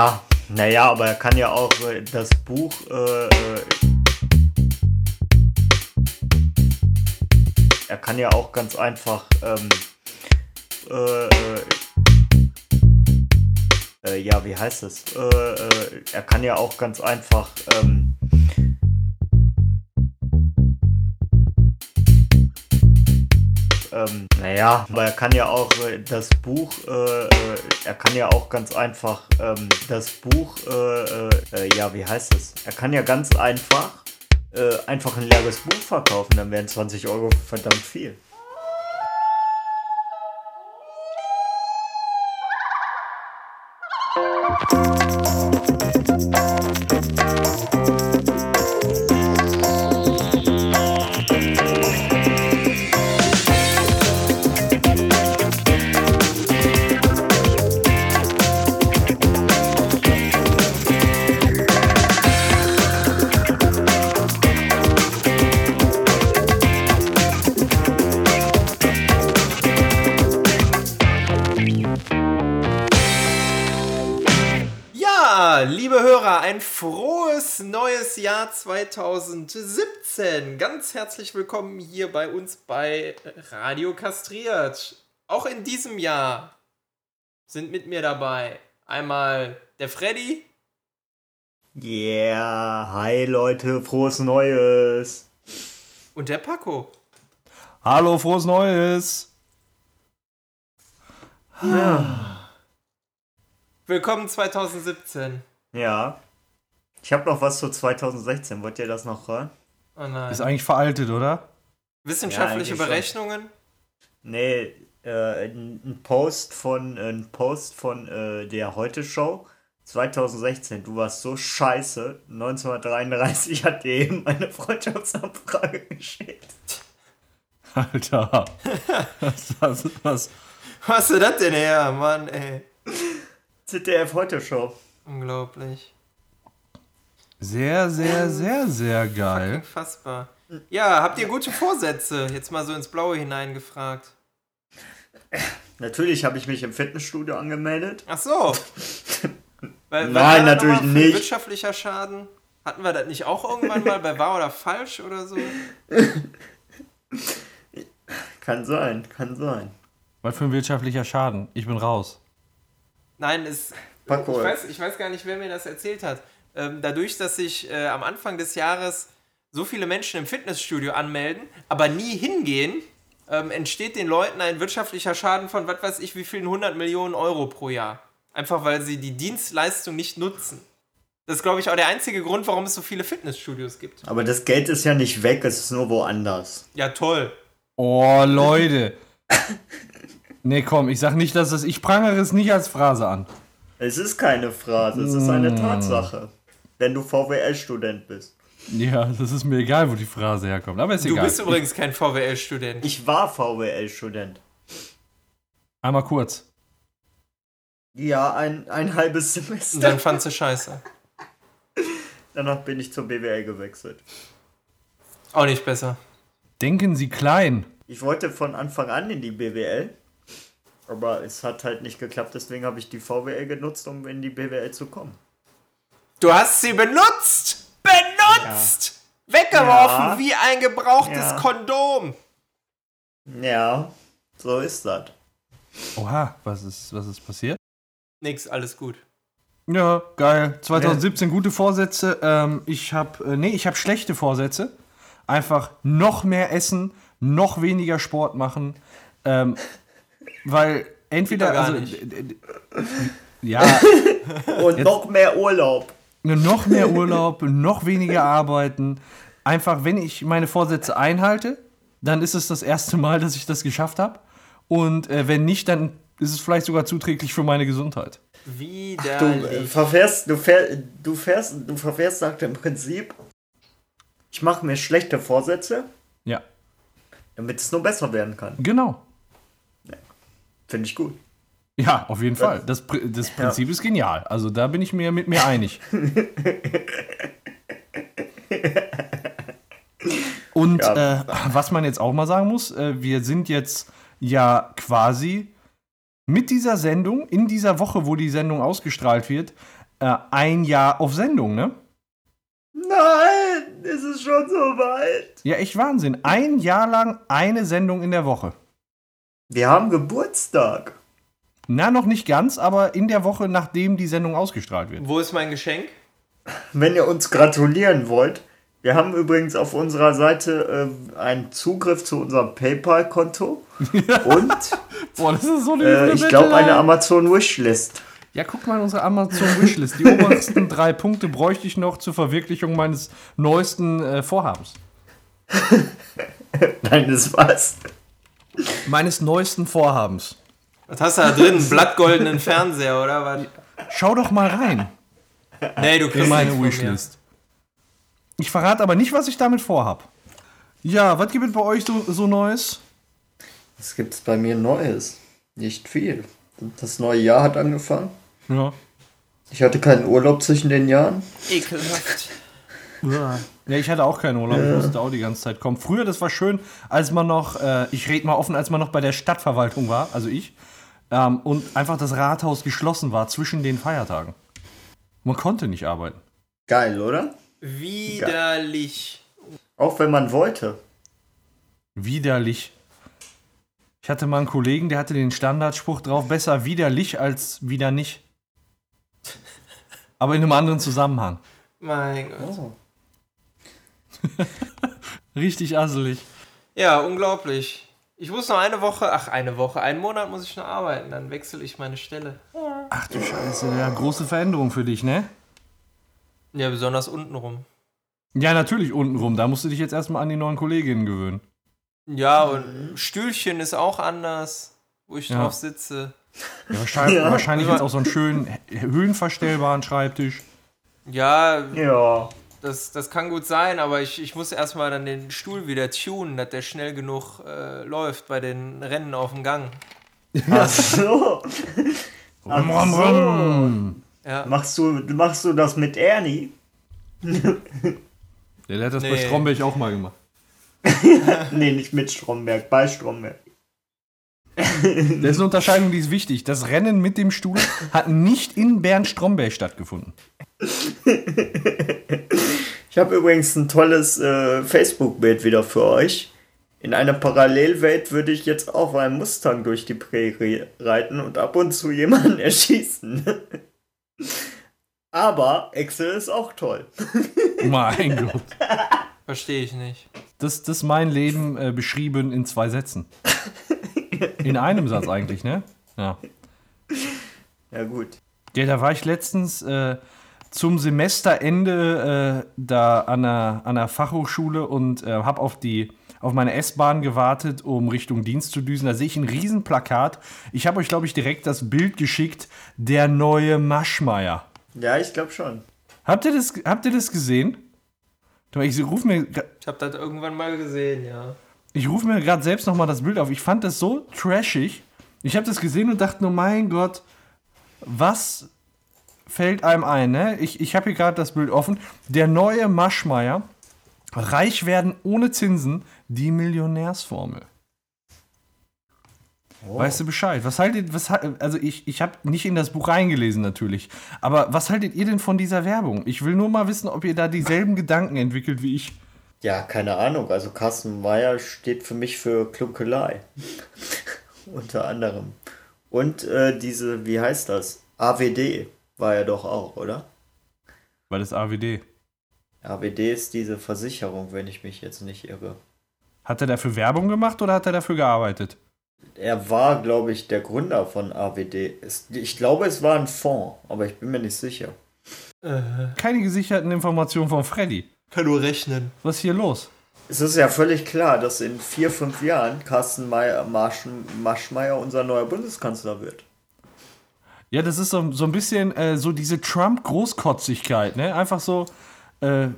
Naja, naja, aber er kann ja auch äh, das Buch. Äh, äh, er kann ja auch ganz einfach. Ähm, äh, ja, wie heißt es? Er kann ja auch ganz einfach. Ähm, ähm, naja, aber er kann ja auch äh, das Buch, äh, äh, er kann ja auch ganz einfach ähm, das Buch, äh, äh, ja, wie heißt es? Er kann ja ganz einfach äh, einfach ein leeres Buch verkaufen, dann wären 20 Euro verdammt viel. Neues Jahr 2017. Ganz herzlich willkommen hier bei uns bei Radio Kastriert. Auch in diesem Jahr sind mit mir dabei einmal der Freddy. Yeah, hi Leute, frohes Neues. Und der Paco. Hallo, frohes Neues. Willkommen 2017. Ja. Ich habe noch was zu 2016. Wollt ihr das noch hören? Oh nein. Ist eigentlich veraltet, oder? Wissenschaftliche Ja, eigentlich schon. Berechnungen? Nee, äh, ein ein Post von, ein Post von äh, der Heute-Show 2016. Du warst so scheiße. 1933 hat dir eben eine Freundschaftsanfrage geschickt. Alter. was, was, was? Was ist das denn her, Mann, ey? ZDF Heute-Show. Unglaublich. Sehr, sehr, sehr, sehr geil. Unfassbar. Ja, habt ihr gute Vorsätze? Jetzt mal so ins Blaue hineingefragt. Natürlich habe ich mich im Fitnessstudio angemeldet. Ach so. Weil, Nein, natürlich nicht. Wirtschaftlicher Schaden? Hatten wir das nicht auch irgendwann mal bei wahr oder falsch oder so? Kann sein, kann sein. Was für ein wirtschaftlicher Schaden. Ich bin raus. Nein, es, ich, weiß, ich weiß gar nicht, wer mir das erzählt hat. Ähm, dadurch, dass sich äh, am Anfang des Jahres so viele Menschen im Fitnessstudio anmelden, aber nie hingehen, ähm, entsteht den Leuten ein wirtschaftlicher Schaden von, was weiß ich, wie vielen 100 Millionen Euro pro Jahr. Einfach weil sie die Dienstleistung nicht nutzen. Das ist, glaube ich, auch der einzige Grund, warum es so viele Fitnessstudios gibt. Aber das Geld ist ja nicht weg, es ist nur woanders. Ja, toll. Oh, Leute. Nee, komm, ich sag nicht, dass es. Ich prangere es nicht als Phrase an. Es ist keine Phrase, es ist eine Tatsache. Wenn du VWL-Student bist. Ja, das ist mir egal, wo die Phrase herkommt. Aber ist Du egal. bist übrigens kein VWL-Student. Ich war VWL-Student. Einmal kurz. Ja, ein, ein halbes Und Semester. dann fandst du scheiße. Danach bin ich zur BWL gewechselt. Auch nicht besser. Denken Sie klein. Ich wollte von Anfang an in die BWL, aber es hat halt nicht geklappt, deswegen habe ich die VWL genutzt, um in die BWL zu kommen. Du hast sie benutzt! Benutzt! Weggeworfen Ja. wie ein gebrauchtes Ja. Kondom. Ja, so ist das. Oha, was ist, was ist passiert? Nix, alles gut. Ja, geil. 2017 gute Vorsätze. Ähm, ich habe, äh, nee, ich habe schlechte Vorsätze. Einfach noch mehr essen, noch weniger Sport machen, ähm, weil entweder also ja Und noch mehr Urlaub. Noch mehr Urlaub, noch weniger arbeiten. Einfach, wenn ich meine Vorsätze einhalte, dann ist es das erste Mal, dass ich das geschafft habe. Und äh, wenn nicht, dann ist es vielleicht sogar zuträglich für meine Gesundheit. Du äh, verfährst, du, fähr, du fährst, du verfährst nach dem Prinzip, ich mache mir schlechte Vorsätze, Ja, damit es nur besser werden kann. genau. Finde ich gut. Ja, auf jeden Fall. Das, das Prinzip ist genial. Also da bin ich mir mit mir einig. Und Ja. äh, was man jetzt auch mal sagen muss, äh, wir sind jetzt ja quasi mit dieser Sendung, in dieser Woche, wo die Sendung ausgestrahlt wird, äh, ein Jahr auf Sendung, ne? Nein, ist es schon so weit? Ja, echt Wahnsinn. Ein Jahr lang eine Sendung in der Woche. Wir haben Geburtstag. Na, noch nicht ganz, aber in der Woche, nachdem die Sendung ausgestrahlt wird. Wo ist mein Geschenk? Wenn ihr uns gratulieren wollt, wir haben übrigens auf unserer Seite äh, einen Zugriff zu unserem PayPal-Konto und Boah, das ist so eine äh, ich glaube eine Amazon-Wishlist. Ja, guck mal in unsere Amazon-Wishlist. Die obersten drei Punkte bräuchte ich noch zur Verwirklichung meines neuesten äh, Vorhabens. Nein, das war's. Meines neuesten Vorhabens. Was hast du da drin? Einen blattgoldenen Fernseher, oder was? Schau doch mal rein Nee, du kriegst meine. Wishlist. Ich verrate aber nicht, was ich damit vorhab. Ja, was gibt es bei euch so, so Neues? Was gibt's bei mir Neues? Nicht viel. Das neue Jahr hat angefangen. Ja. Ich hatte keinen Urlaub zwischen den Jahren. Ekelhaft. Ja, ich hatte auch keinen Urlaub, ich musste auch die ganze Zeit kommen. Früher, das war schön, als man noch, äh, ich rede mal offen, als man noch bei der Stadtverwaltung war, also ich, ähm, und einfach das Rathaus geschlossen war zwischen den Feiertagen. Man konnte nicht arbeiten. Geil, oder? Widerlich. Auch wenn man wollte. Widerlich. Ich hatte mal einen Kollegen, der hatte den Standardspruch drauf, besser widerlich als wieder nicht. Aber in einem anderen Zusammenhang. Mein Gott. Oh. Richtig asselig. Ja, unglaublich. Ich muss noch eine Woche, ach, eine Woche, einen Monat muss ich noch arbeiten, dann wechsle ich meine Stelle. Ach du Scheiße, ja, große Veränderung für dich, ne? Ja, besonders untenrum. Ja, natürlich untenrum. Da musst du dich jetzt erstmal an die neuen Kolleginnen gewöhnen. Ja, und Stühlchen ist auch anders, wo ich Ja. drauf sitze. Ja, wahrscheinlich, Ja. wahrscheinlich jetzt auch so einen schönen höhenverstellbaren Schreibtisch. Ja, Ja. Das, das kann gut sein, aber ich, ich muss erstmal dann den Stuhl wieder tunen, dass der schnell genug äh, läuft bei den Rennen auf dem Gang. Ach so. Ach so. Ja. Machst du, machst du das mit Ernie? Der hat das bei Nee. Stromberg auch mal gemacht. Nee, nicht mit Stromberg, bei Stromberg. Das ist eine Unterscheidung, die ist wichtig. Das Rennen mit dem Stuhl hat nicht in Bernd Stromberg stattgefunden. Ich habe übrigens ein tolles äh, Facebook-Bild wieder für euch. In einer Parallelwelt würde ich jetzt auf einem Mustang durch die Prärie reiten und ab und zu jemanden erschießen. Aber Excel ist auch toll. Mein Gott. Verstehe ich nicht. Das, das ist mein Leben äh, beschrieben in zwei Sätzen. In einem Satz eigentlich, ne? Ja. Ja gut. Ja, da war ich letztens äh, zum Semesterende äh, da an der, an der Fachhochschule und äh, habe auf die auf meine S-Bahn gewartet, um Richtung Dienst zu düsen. Da sehe ich ein Riesenplakat. Ich habe euch, glaube ich, direkt das Bild geschickt. Der neue Maschmeier. Ja, ich glaube schon. Habt ihr das, habt ihr das gesehen? Ich rufe mir, Ich habe das irgendwann mal gesehen, ja. ich ruf mir gerade selbst nochmal das Bild auf. Ich fand das so trashig. Ich habe das gesehen und dachte nur, mein Gott, was fällt einem ein? Ne? Ich, ich habe hier gerade das Bild offen. Der neue Maschmeier. Reich werden ohne Zinsen. Die Millionärsformel. Weißt du Bescheid? Was haltet, was, also ich, ich habe nicht in das Buch reingelesen natürlich, aber was haltet ihr denn von dieser Werbung? Ich will nur mal wissen, ob ihr da dieselben Gedanken entwickelt wie ich. Ja, keine Ahnung. Also Carsten Meyer steht für mich für Klunkelei. Unter anderem. Und äh, diese, wie heißt das? AWD war er doch auch, oder? Weil das AWD. AWD ist diese Versicherung, wenn ich mich jetzt nicht irre. Hat er dafür Werbung gemacht oder hat er dafür gearbeitet? Er war, glaube ich, der Gründer von AWD. Ich glaube, es war ein Fonds, aber ich bin mir nicht sicher. Keine gesicherten Informationen von Freddy. Kann nur rechnen. Was ist hier los? Es ist ja völlig klar, dass in vier, fünf Jahren Carsten Maschmeyer unser neuer Bundeskanzler wird. Ja, das ist so, so ein bisschen äh, so diese Trump-Großkotzigkeit, ne? Einfach so, äh,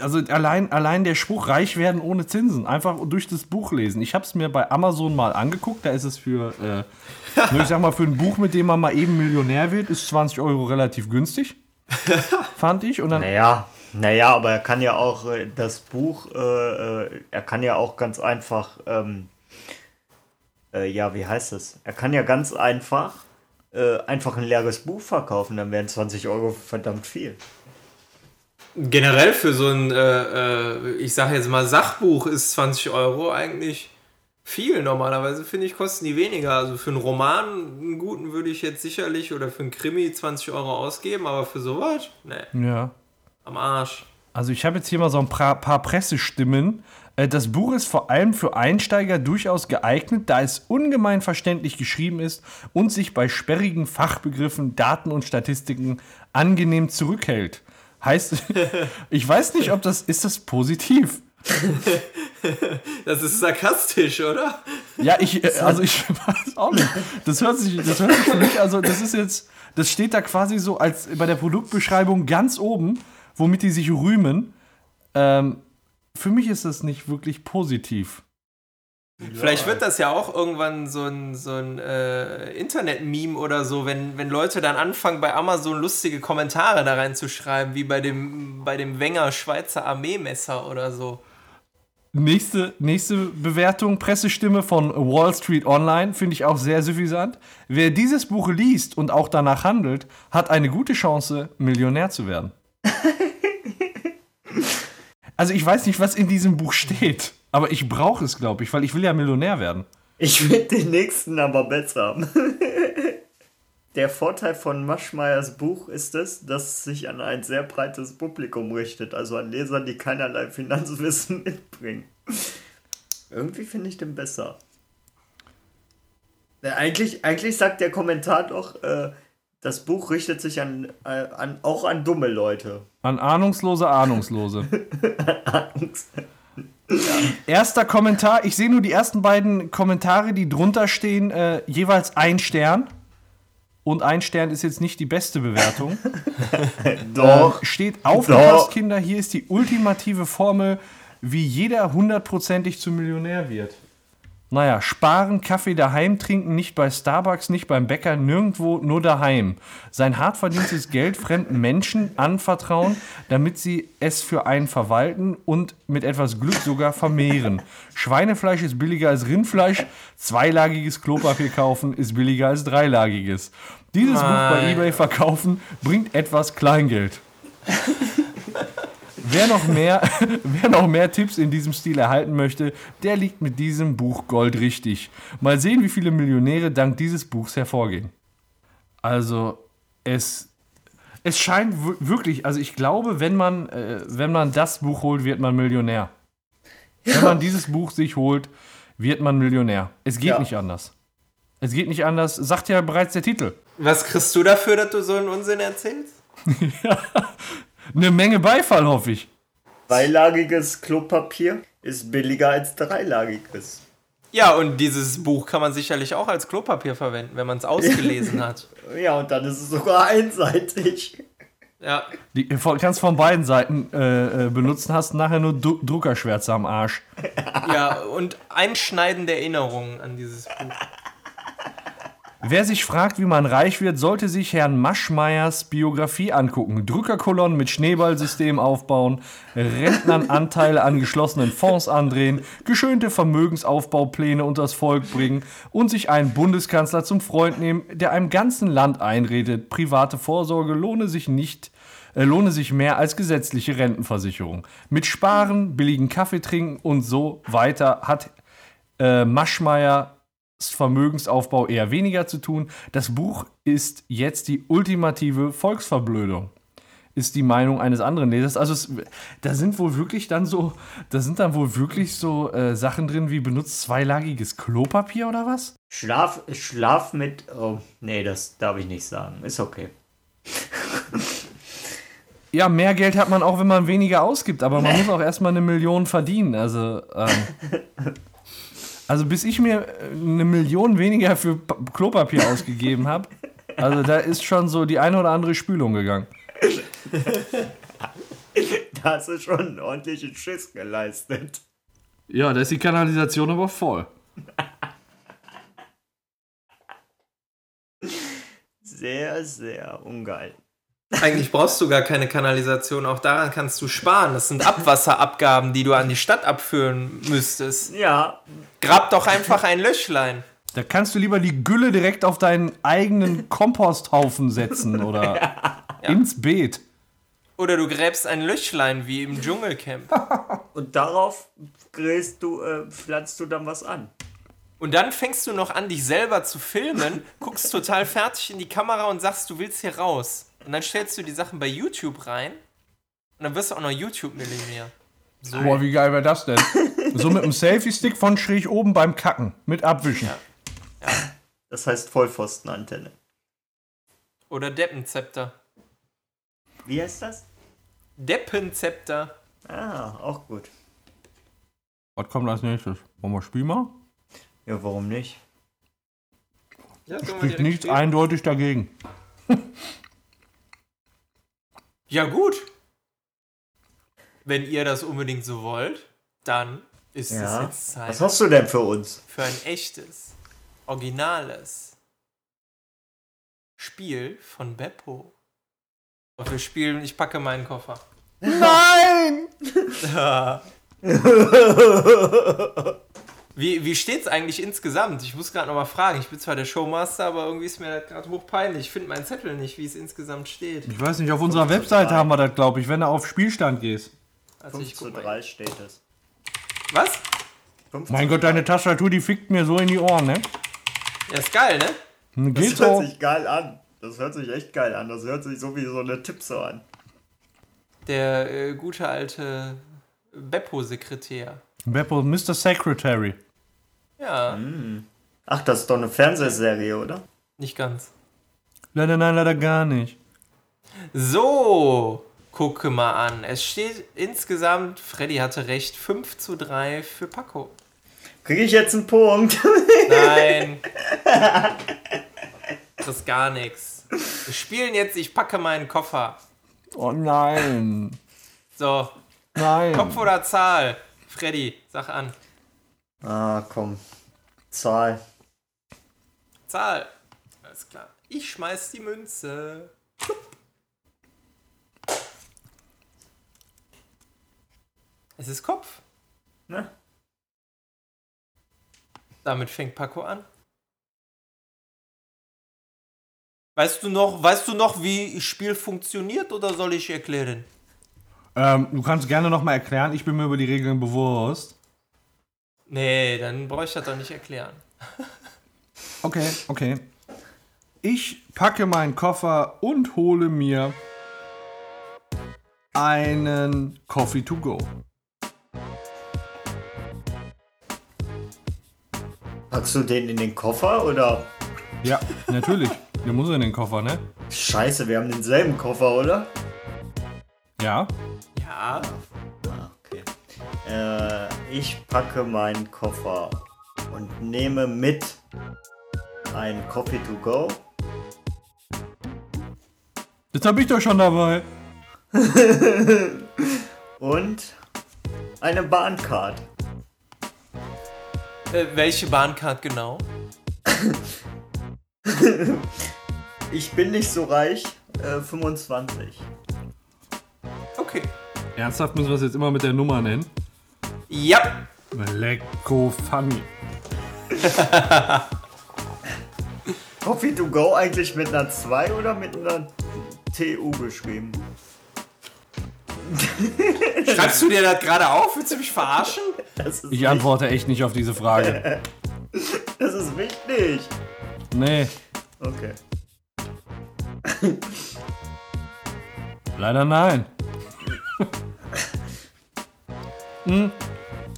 also allein, allein der Spruch, reich werden ohne Zinsen, einfach durch das Buch lesen. Ich habe es mir bei Amazon mal angeguckt, da ist es für, äh, ich sag mal, für ein Buch, mit dem man mal eben Millionär wird, ist 20 Euro relativ günstig. Fand ich. Und dann, Naja, naja, aber er kann ja auch äh, das Buch, äh, äh, er kann ja auch ganz einfach, ähm, äh, ja, wie heißt es? Er kann ja ganz einfach äh, einfach ein leeres Buch verkaufen, dann wären 20 Euro verdammt viel. Generell für so ein, äh, äh, ich sage jetzt mal, Sachbuch ist 20 Euro eigentlich viel. Normalerweise finde ich, kosten die weniger. Also für einen Roman, einen guten, würde ich jetzt sicherlich oder für einen Krimi 20 Euro ausgeben, aber für sowas, ne, Ja. am Arsch. Also ich habe jetzt hier mal so ein paar, paar Pressestimmen. Äh, Das Buch ist vor allem für Einsteiger durchaus geeignet, da es ungemein verständlich geschrieben ist und sich bei sperrigen Fachbegriffen, Daten und Statistiken angenehm zurückhält. Heißt, ich weiß nicht, ob das, ist das positiv? Das ist sarkastisch, oder? Ja, ich, äh, also ich weiß auch nicht. Das hört sich, das hört sich für mich, also das ist jetzt, das steht da quasi so als bei der Produktbeschreibung ganz oben, womit die sich rühmen. Ähm, für mich ist das nicht wirklich positiv. Vielleicht wird das ja auch irgendwann so ein, so ein äh, Internet-Meme oder so, wenn, wenn Leute dann anfangen, bei Amazon lustige Kommentare da reinzuschreiben, wie bei dem, bei dem Wenger Schweizer Armeemesser oder so. Nächste, nächste Bewertung, Pressestimme von Wall Street Online, finde ich auch sehr suffisant. Wer dieses Buch liest und auch danach handelt, hat eine gute Chance, Millionär zu werden. also ich weiß nicht, was in diesem Buch steht, aber ich brauche es, glaube ich, weil ich will ja Millionär werden. Ich finde den nächsten aber besser. Der Vorteil von Maschmeyers Buch ist es, dass es sich an ein sehr breites Publikum richtet, also an Leser, die keinerlei Finanzwissen mitbringen. Irgendwie finde ich den besser. Ja, eigentlich, eigentlich sagt der Kommentar doch, äh, das Buch richtet sich an, äh, an, auch an dumme Leute. An Ahnungslose, Ahnungslose. Erster Kommentar, ich sehe nur die ersten beiden Kommentare, die drunter stehen, äh, jeweils ein Stern. Und ein Stern ist jetzt nicht die beste Bewertung. Doch. Äh, steht aufgepasst, Kinder, hier ist die ultimative Formel, wie jeder hundertprozentig zum Millionär wird. Naja, sparen, Kaffee daheim trinken, nicht bei Starbucks, nicht beim Bäcker, nirgendwo, nur daheim. Sein hart verdientes Geld fremden Menschen anvertrauen, damit sie es für einen verwalten und mit etwas Glück sogar vermehren. Schweinefleisch ist billiger als Rindfleisch, zweilagiges Klopapier kaufen ist billiger als dreilagiges. Dieses Buch bei eBay verkaufen bringt etwas Kleingeld. Wer noch, mehr, wer noch mehr Tipps in diesem Stil erhalten möchte, der liegt mit diesem Buch Gold richtig. Mal sehen, wie viele Millionäre dank dieses Buchs hervorgehen. Also, es, es scheint wirklich, also ich glaube, wenn man, äh, wenn man das Buch holt, wird man Millionär. Wenn man dieses Buch sich holt, wird man Millionär. Es geht Ja. nicht anders. Es geht nicht anders, sagt ja bereits der Titel. Was kriegst du dafür, dass du so einen Unsinn erzählst? Eine Menge Beifall, hoffe ich. Zweilagiges Klopapier ist billiger als dreilagiges. Ja, und dieses Buch kann man sicherlich auch als Klopapier verwenden, wenn man es ausgelesen hat. Ja, und dann ist es sogar einseitig. Ja, Die von- kannst von beiden Seiten äh, äh, benutzen, hast nachher nur Dru Druckerschwärze am Arsch. ja, und einschneidende Erinnerungen an dieses Buch. Wer sich fragt, wie man reich wird, sollte sich Herrn Maschmeyers Biografie angucken. Drückerkolonnen mit Schneeballsystem aufbauen, Rentnern Anteile an geschlossenen Fonds andrehen, geschönte Vermögensaufbaupläne unters Volk bringen und sich einen Bundeskanzler zum Freund nehmen, der einem ganzen Land einredet, private Vorsorge lohne sich nicht äh, lohne sich mehr als gesetzliche Rentenversicherung. Mit Sparen, billigen Kaffee trinken und so weiter hat äh, Maschmeyer Vermögensaufbau eher weniger zu tun. Das Buch ist jetzt die ultimative Volksverblödung. Ist die Meinung eines anderen Lesers. Also es, da sind wohl wirklich dann so, da sind dann wohl wirklich so äh, Sachen drin wie benutzt zweilagiges Klopapier oder was? Schlaf, Schlaf mit. Oh, nee, das darf ich nicht sagen. Ist okay. Ja, mehr Geld hat man auch, wenn man weniger ausgibt, aber man muss auch erstmal eine Million verdienen. Also, ähm, also bis ich mir äh, eine Million weniger für Pa- Klopapier ausgegeben habe, also da ist schon so die eine oder andere Spülung gegangen. Da hast du schon einen ordentlichen Schiss geleistet. Ja, da ist die Kanalisation aber voll. Sehr, sehr ungeil. Eigentlich brauchst du gar keine Kanalisation, auch daran kannst du sparen. Das sind Abwasserabgaben, die du an die Stadt abführen müsstest. Ja, Grab doch einfach ein Löchlein. Da kannst du lieber die Gülle direkt auf deinen eigenen Komposthaufen setzen oder ins Beet. Oder du gräbst ein Löchlein wie im Dschungelcamp. Und darauf gräst du, äh, pflanzt du dann was an. Und dann fängst du noch an, dich selber zu filmen, guckst total fertig in die Kamera und sagst, du willst hier raus. Und dann stellst du die Sachen bei YouTube rein und dann wirst du auch noch YouTube-Millionär. So. Boah, wie geil wäre das denn? so mit einem Selfie-Stick von schräg oben beim Kacken. Mit Abwischen. Das heißt Vollpfostenantenne. Oder Deppenzepter. Wie heißt das? Deppenzepter. Ah, auch gut. Was kommt als nächstes? Wollen wir Spiel mal? Ja, warum nicht? Ja, Spricht nichts spielen? eindeutig dagegen. Ja, gut. Wenn ihr das unbedingt so wollt, dann ist es Ja. jetzt Zeit Was hast du denn für uns? für ein echtes, originales Spiel von Beppo. Und wir spielen, ich packe meinen Koffer. Nein! Wie, wie steht's eigentlich insgesamt? Ich muss gerade noch mal fragen. Ich bin zwar der Showmaster, aber irgendwie ist mir das gerade hochpeinlich. Ich finde meinen Zettel nicht, wie es insgesamt steht. Ich weiß nicht, auf unserer Webseite haben wir das, glaube ich, wenn du auf Spielstand gehst. Also 5 ich zu guck mal. 3 steht es. Was? 5 Mein Gott, deine Tastatur, die fickt mir so in die Ohren, ne? Ja, ist geil, ne? Hm, Das Geht hört so. sich geil an. Das hört sich echt geil an. Das hört sich so wie so eine Tipse an. Der äh, gute alte Beppo-Sekretär. Beppo, Mr. Secretary. Ja, Ach, das ist doch eine Fernsehserie, oder? nicht ganz. Leider, nein, leider gar nicht. So, gucke mal an. Es steht insgesamt, Freddy hatte recht, 5 zu 3 für Paco. Kriege ich jetzt einen Punkt? Nein. Das ist gar nichts. Wir spielen jetzt, ich packe meinen Koffer. Oh nein. So, Nein. Kopf oder Zahl? Freddy, sag an. ah, komm. Zahl. Zahl. Alles klar. Ich schmeiß die Münze. Es ist Kopf. Ne? Damit fängt Paco an. Weißt du noch, weißt du noch, wie das Spiel funktioniert oder soll ich erklären? Ähm, du kannst gerne nochmal erklären, ich bin mir über die Regeln bewusst. Nee, dann brauche ich das doch nicht erklären. Okay, okay. Ich packe meinen Koffer und hole mir einen Coffee to go. Packst du den in den Koffer oder? Ja, natürlich. Der muss in den Koffer, ne? Scheiße, wir haben denselben Koffer, oder? Ja. Ja, Ah, okay. Äh, ich packe meinen Koffer und nehme mit ein Coffee to go. Jetzt hab ich doch schon dabei. und eine Bahncard. äh, welche Bahncard genau? Ich bin nicht so reich. Äh, 25. Okay. Ernsthaft müssen wir es jetzt immer mit der Nummer nennen? Ja, Lecko funny. Coffee to go eigentlich mit einer 2 oder mit einer TU geschrieben? schreibst du dir das gerade auf? Willst du mich verarschen? Ich antworte echt nicht auf diese Frage. das ist wichtig. Nee, Okay. leider nein. Hm,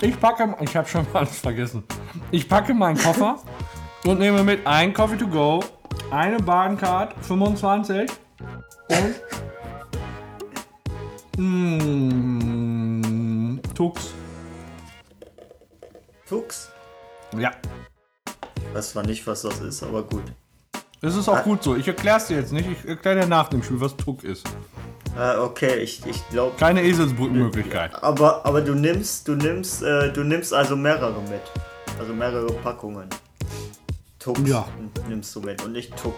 Ich packe, ich habe schon alles vergessen. Ich packe meinen Koffer und nehme mit ein Coffee to go, eine Bahncard 25 und mm, Tux. Tux? Ja, Ich weiß zwar nicht, was das ist, aber gut. das ist auch gut so. Ich erkläre es dir jetzt nicht. Ich erkläre dir nach dem Spiel, was Tuck ist. Äh, okay, ich, ich glaube. Keine Eselsbrückenmöglichkeit. Aber, aber du nimmst, du nimmst, äh, du nimmst also mehrere mit. Also mehrere Packungen. Tux Ja. nimmst du mit und nicht Tuck.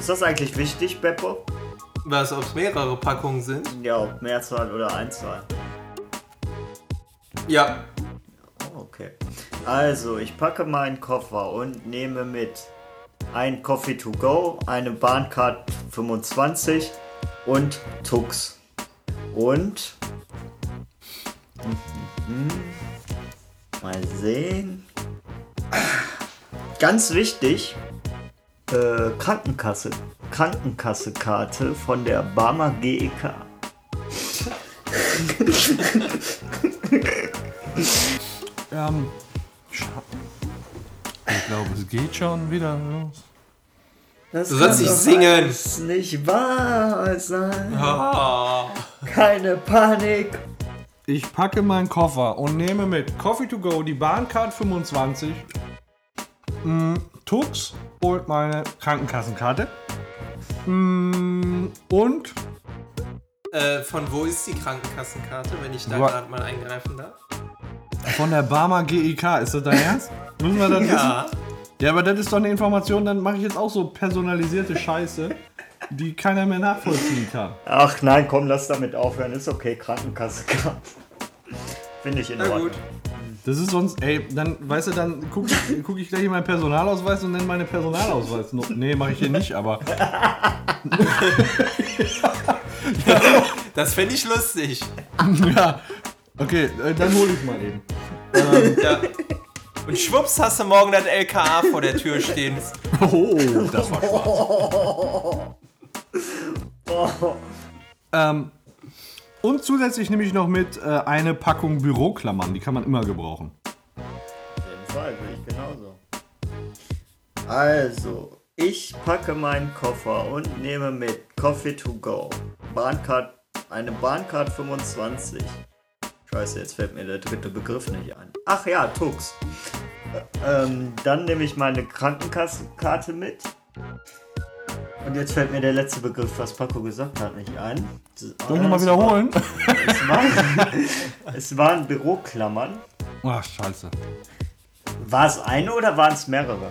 Ist das eigentlich wichtig, Beppo? Was, ob es mehrere Packungen sind? Ja, ob Mehrzahl oder Einzahl. Ja. Oh, okay. Also, ich packe meinen Koffer und nehme mit ein Coffee to go, eine Bahncard 25 und Tux. Und mal sehen. Ganz wichtig, äh, Krankenkasse. Krankenkasse-Karte von der Barmer GEK. Ähm, ich glaube, es geht schon wieder los. Das Du sollst nicht singen. alles nicht wahr sein. Ah. Keine Panik. Ich packe meinen Koffer und nehme mit Coffee to go die Bahncard 25, mm, Tux und meine Krankenkassenkarte. Mm, und Äh, von wo ist die Krankenkassenkarte, wenn ich da gerade mal eingreifen darf? von der Barmer GEK. Ist das dein Ernst? Müssen wir das wissen? Ja. Aber das ist doch eine Information, dann mache ich jetzt auch so personalisierte Scheiße, die keiner mehr nachvollziehen kann. Ach nein, komm, lass damit aufhören. Ist okay, Krankenkasse. Finde ich in Na Ordnung. gut. Das ist sonst, ey, dann, weißt du, dann gucke ich, guck ich gleich in meinen Personalausweis und nenne meine Personalausweis. No, nee, mache ich hier nicht, aber. Das fände ich lustig. ja. Okay, äh, dann hole ich mal eben. Ja. Und schwupps hast du morgen das LKA vor der Tür stehen. Oh, das war schwarz. Ähm, und zusätzlich nehme ich noch mit äh, eine Packung Büroklammern, die kann man immer gebrauchen. Auf jeden Fall, sehe ich genauso. Also, ich packe meinen Koffer und nehme mit Coffee to go. Bahncard, eine Bahncard 25. Scheiße, jetzt fällt mir der dritte Begriff nicht ein. Ach ja, Tux. Ä- Ähm, dann nehme ich meine Krankenkassenkarte mit. Und jetzt fällt mir der letzte Begriff, was Paco gesagt hat, nicht ein. Soll ich nochmal war- wiederholen? Es waren, es waren Büroklammern. Ach, scheiße. War es eine oder waren es mehrere?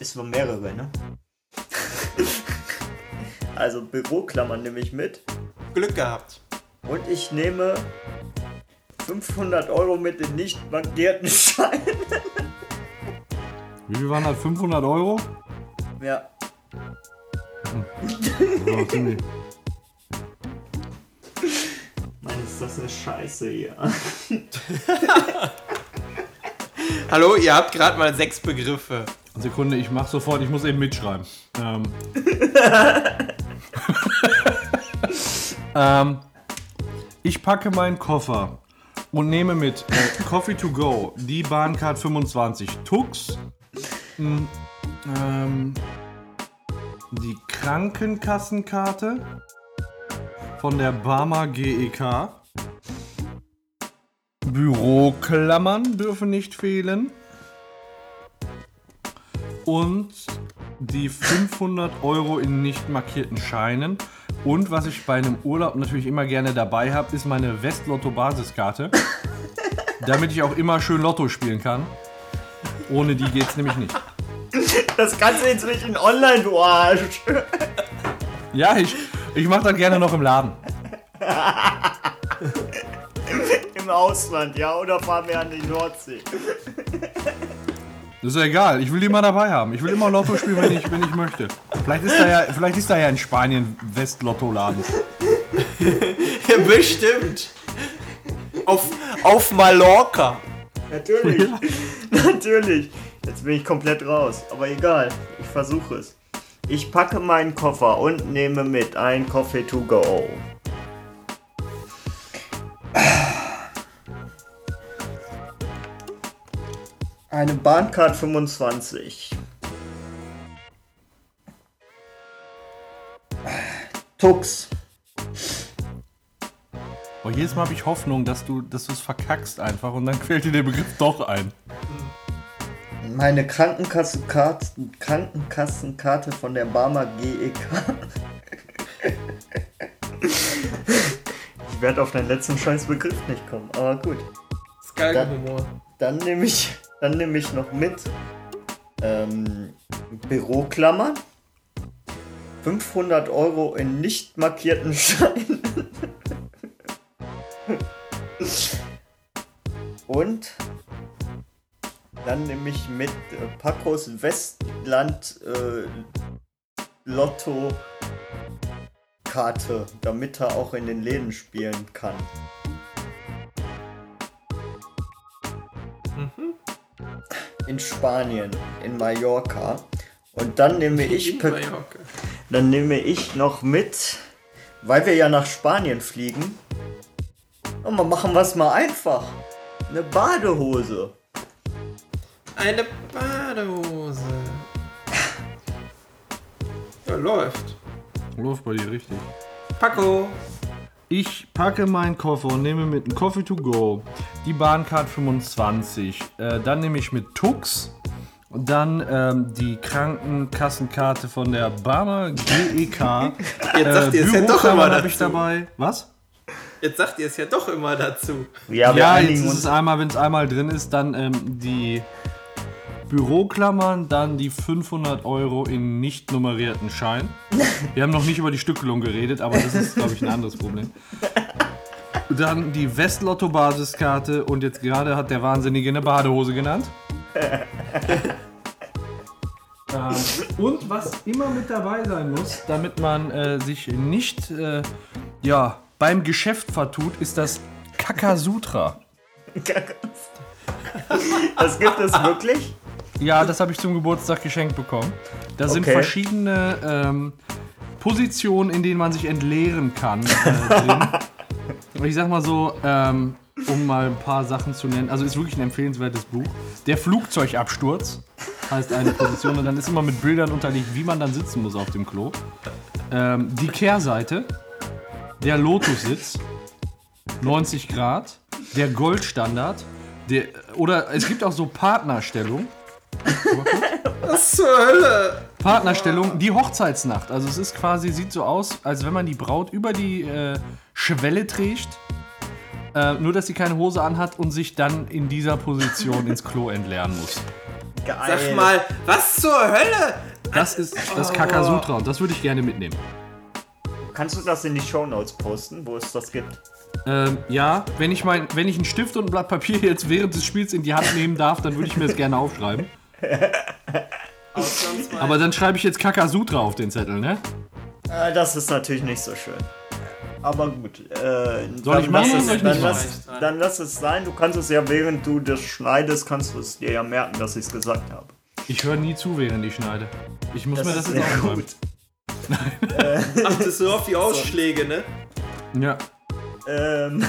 Es waren mehrere, ne? also Büroklammern nehme ich mit. Glück gehabt. Und ich nehme 500 Euro mit den nicht bankierten Scheinen. Wie viel waren das? 500 Euro? Ja. Ziemlich. Mann, ist das eine Scheiße hier. Hallo, ihr habt gerade mal sechs Begriffe. Sekunde, ich mach sofort, ich muss eben mitschreiben. Ähm. ähm, ich packe meinen Koffer und nehme mit äh, Coffee to go die Bahncard 25 Tux, m, ähm, die Krankenkassenkarte von der Barmer GEK. Büroklammern dürfen nicht fehlen und die 500 Euro in nicht markierten Scheinen. Und was ich bei einem Urlaub natürlich immer gerne dabei habe, ist meine Westlotto-Basiskarte. damit ich auch immer schön Lotto spielen kann. Ohne die geht's nämlich nicht. Das kannst du inzwischen online, du Arsch. Ja, ich, ich mache das gerne noch im Laden. Im Ausland, ja? Oder fahren wir an die Nordsee? Das ist ja egal, ich will die immer dabei haben. Ich will immer Lotto spielen, wenn ich, wenn ich möchte. Vielleicht ist da ja, vielleicht ist da ja in Spanien Westlotto-Laden. Bestimmt. Auf, auf Mallorca. Natürlich. Natürlich. Jetzt bin ich komplett raus. Aber egal. Ich versuche es. Ich packe meinen Koffer und nehme mit ein Coffee to go. Eine Bahncard 25. Tux. Aber jedes Mal habe ich Hoffnung, dass du dass du es verkackst einfach und dann fällt dir der Begriff doch ein. Meine Krankenkassenkarte, Krankenkassenkarte von der Barmer GEK. Ich werde auf deinen letzten scheiß Begriff nicht kommen, aber gut. Ist Galgenhumor. Dann nehme ich, dann nehme ich noch mit ähm, Büroklammern. 500 Euro in nicht markierten Scheinen. Und dann nehme ich mit äh, Pacos Westland äh, Lotto Karte, damit er auch in den Läden spielen kann. In Spanien, in Mallorca. Und dann nehme ich, Pe- dann nehme ich noch mit, weil wir ja nach Spanien fliegen. Und mal machen wir es mal einfach. Eine Badehose. Eine Badehose. Ja, läuft. Läuft bei dir richtig. Paco. Ich packe meinen Koffer und nehme mit einem Coffee to go, die Bahncard 25, äh, dann nehme ich mit Tux, und dann ähm, die Krankenkassenkarte von der Barmer GEK. Jetzt sagt ihr es ja doch immer habe ich dazu. dabei. Was? Jetzt sagt ihr es ja doch immer dazu. Ja, Ja, jetzt ist es einmal, wenn es einmal drin ist, dann ähm, die Büroklammern, dann die 500 Euro in nicht nummerierten Schein. Wir haben noch nicht über die Stückelung geredet, aber das ist, glaube ich, ein anderes Problem. Dann die Westlotto-Basiskarte und jetzt gerade hat der Wahnsinnige eine Badehose genannt. Ähm, und was immer mit dabei sein muss, damit man äh, sich nicht äh, ja, beim Geschäft vertut, ist das Kakasutra. Das gibt es wirklich? Ja, das habe ich zum Geburtstag geschenkt bekommen. Da sind Okay. verschiedene ähm, Positionen, in denen man sich entleeren kann. Äh. Ich sag mal so, ähm, um mal ein paar Sachen zu nennen. Also ist wirklich ein empfehlenswertes Buch. Der Flugzeugabsturz heißt eine Position und dann ist immer mit Bildern unterlegt, wie man dann sitzen muss auf dem Klo. Ähm, die Kehrseite, der Lotussitz, 90 Grad, der Goldstandard, der, oder es gibt auch so Partnerstellung. Was zur Hölle? Partnerstellung, die Hochzeitsnacht. Also es ist quasi, sieht so aus, als wenn man die Braut über die äh, Schwelle trägt. Äh, nur, dass sie keine Hose anhat und sich dann in dieser Position ins Klo entleeren muss. Geil. Sag mal, was zur Hölle? Das ist das Kakasutra und das würde ich gerne mitnehmen. Kannst du das in die Shownotes posten, wo es das gibt? Ähm, ja, wenn ich, mein, wenn ich einen Stift und ein Blatt Papier jetzt während des Spiels in die Hand nehmen darf, dann würde ich mir das gerne aufschreiben. Aber dann schreibe ich jetzt Kakasutra auf den Zettel, ne? Äh, das ist natürlich nicht so schön. Aber gut. Äh, Soll dann ich machen es, soll ich dann, nicht lass, machen? dann lass es sein. Du kannst es ja, während du das schneidest, kannst du es dir ja merken, dass ich es gesagt habe. Ich höre nie zu, während ich schneide. Ich muss mir das ist jetzt sehr aufschreiben. Achtest du auf die Ausschläge, ne? Ja. Ähm.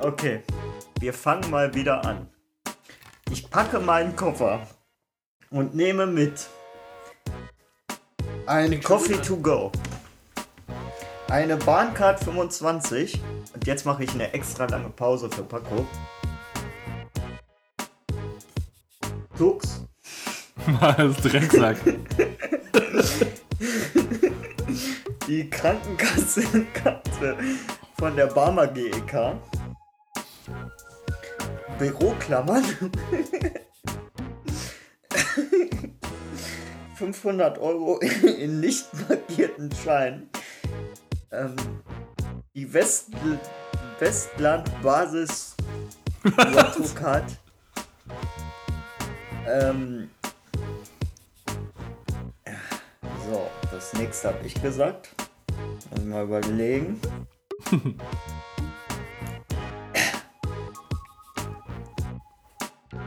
okay. Wir fangen mal wieder an. Ich packe meinen Koffer und nehme mit ein Coffee to go. Eine Bahncard 25 und jetzt mache ich eine extra lange Pause für Paco. Tux, Als Drecksack. die Krankenkassenkarte von der Barmer GEK. Büroklammern. 500 Euro in nicht markierten Scheinen. Ähm, die West Westland Basis Lottocard. ähm, so, das nächste habe ich gesagt. Muss mal überlegen.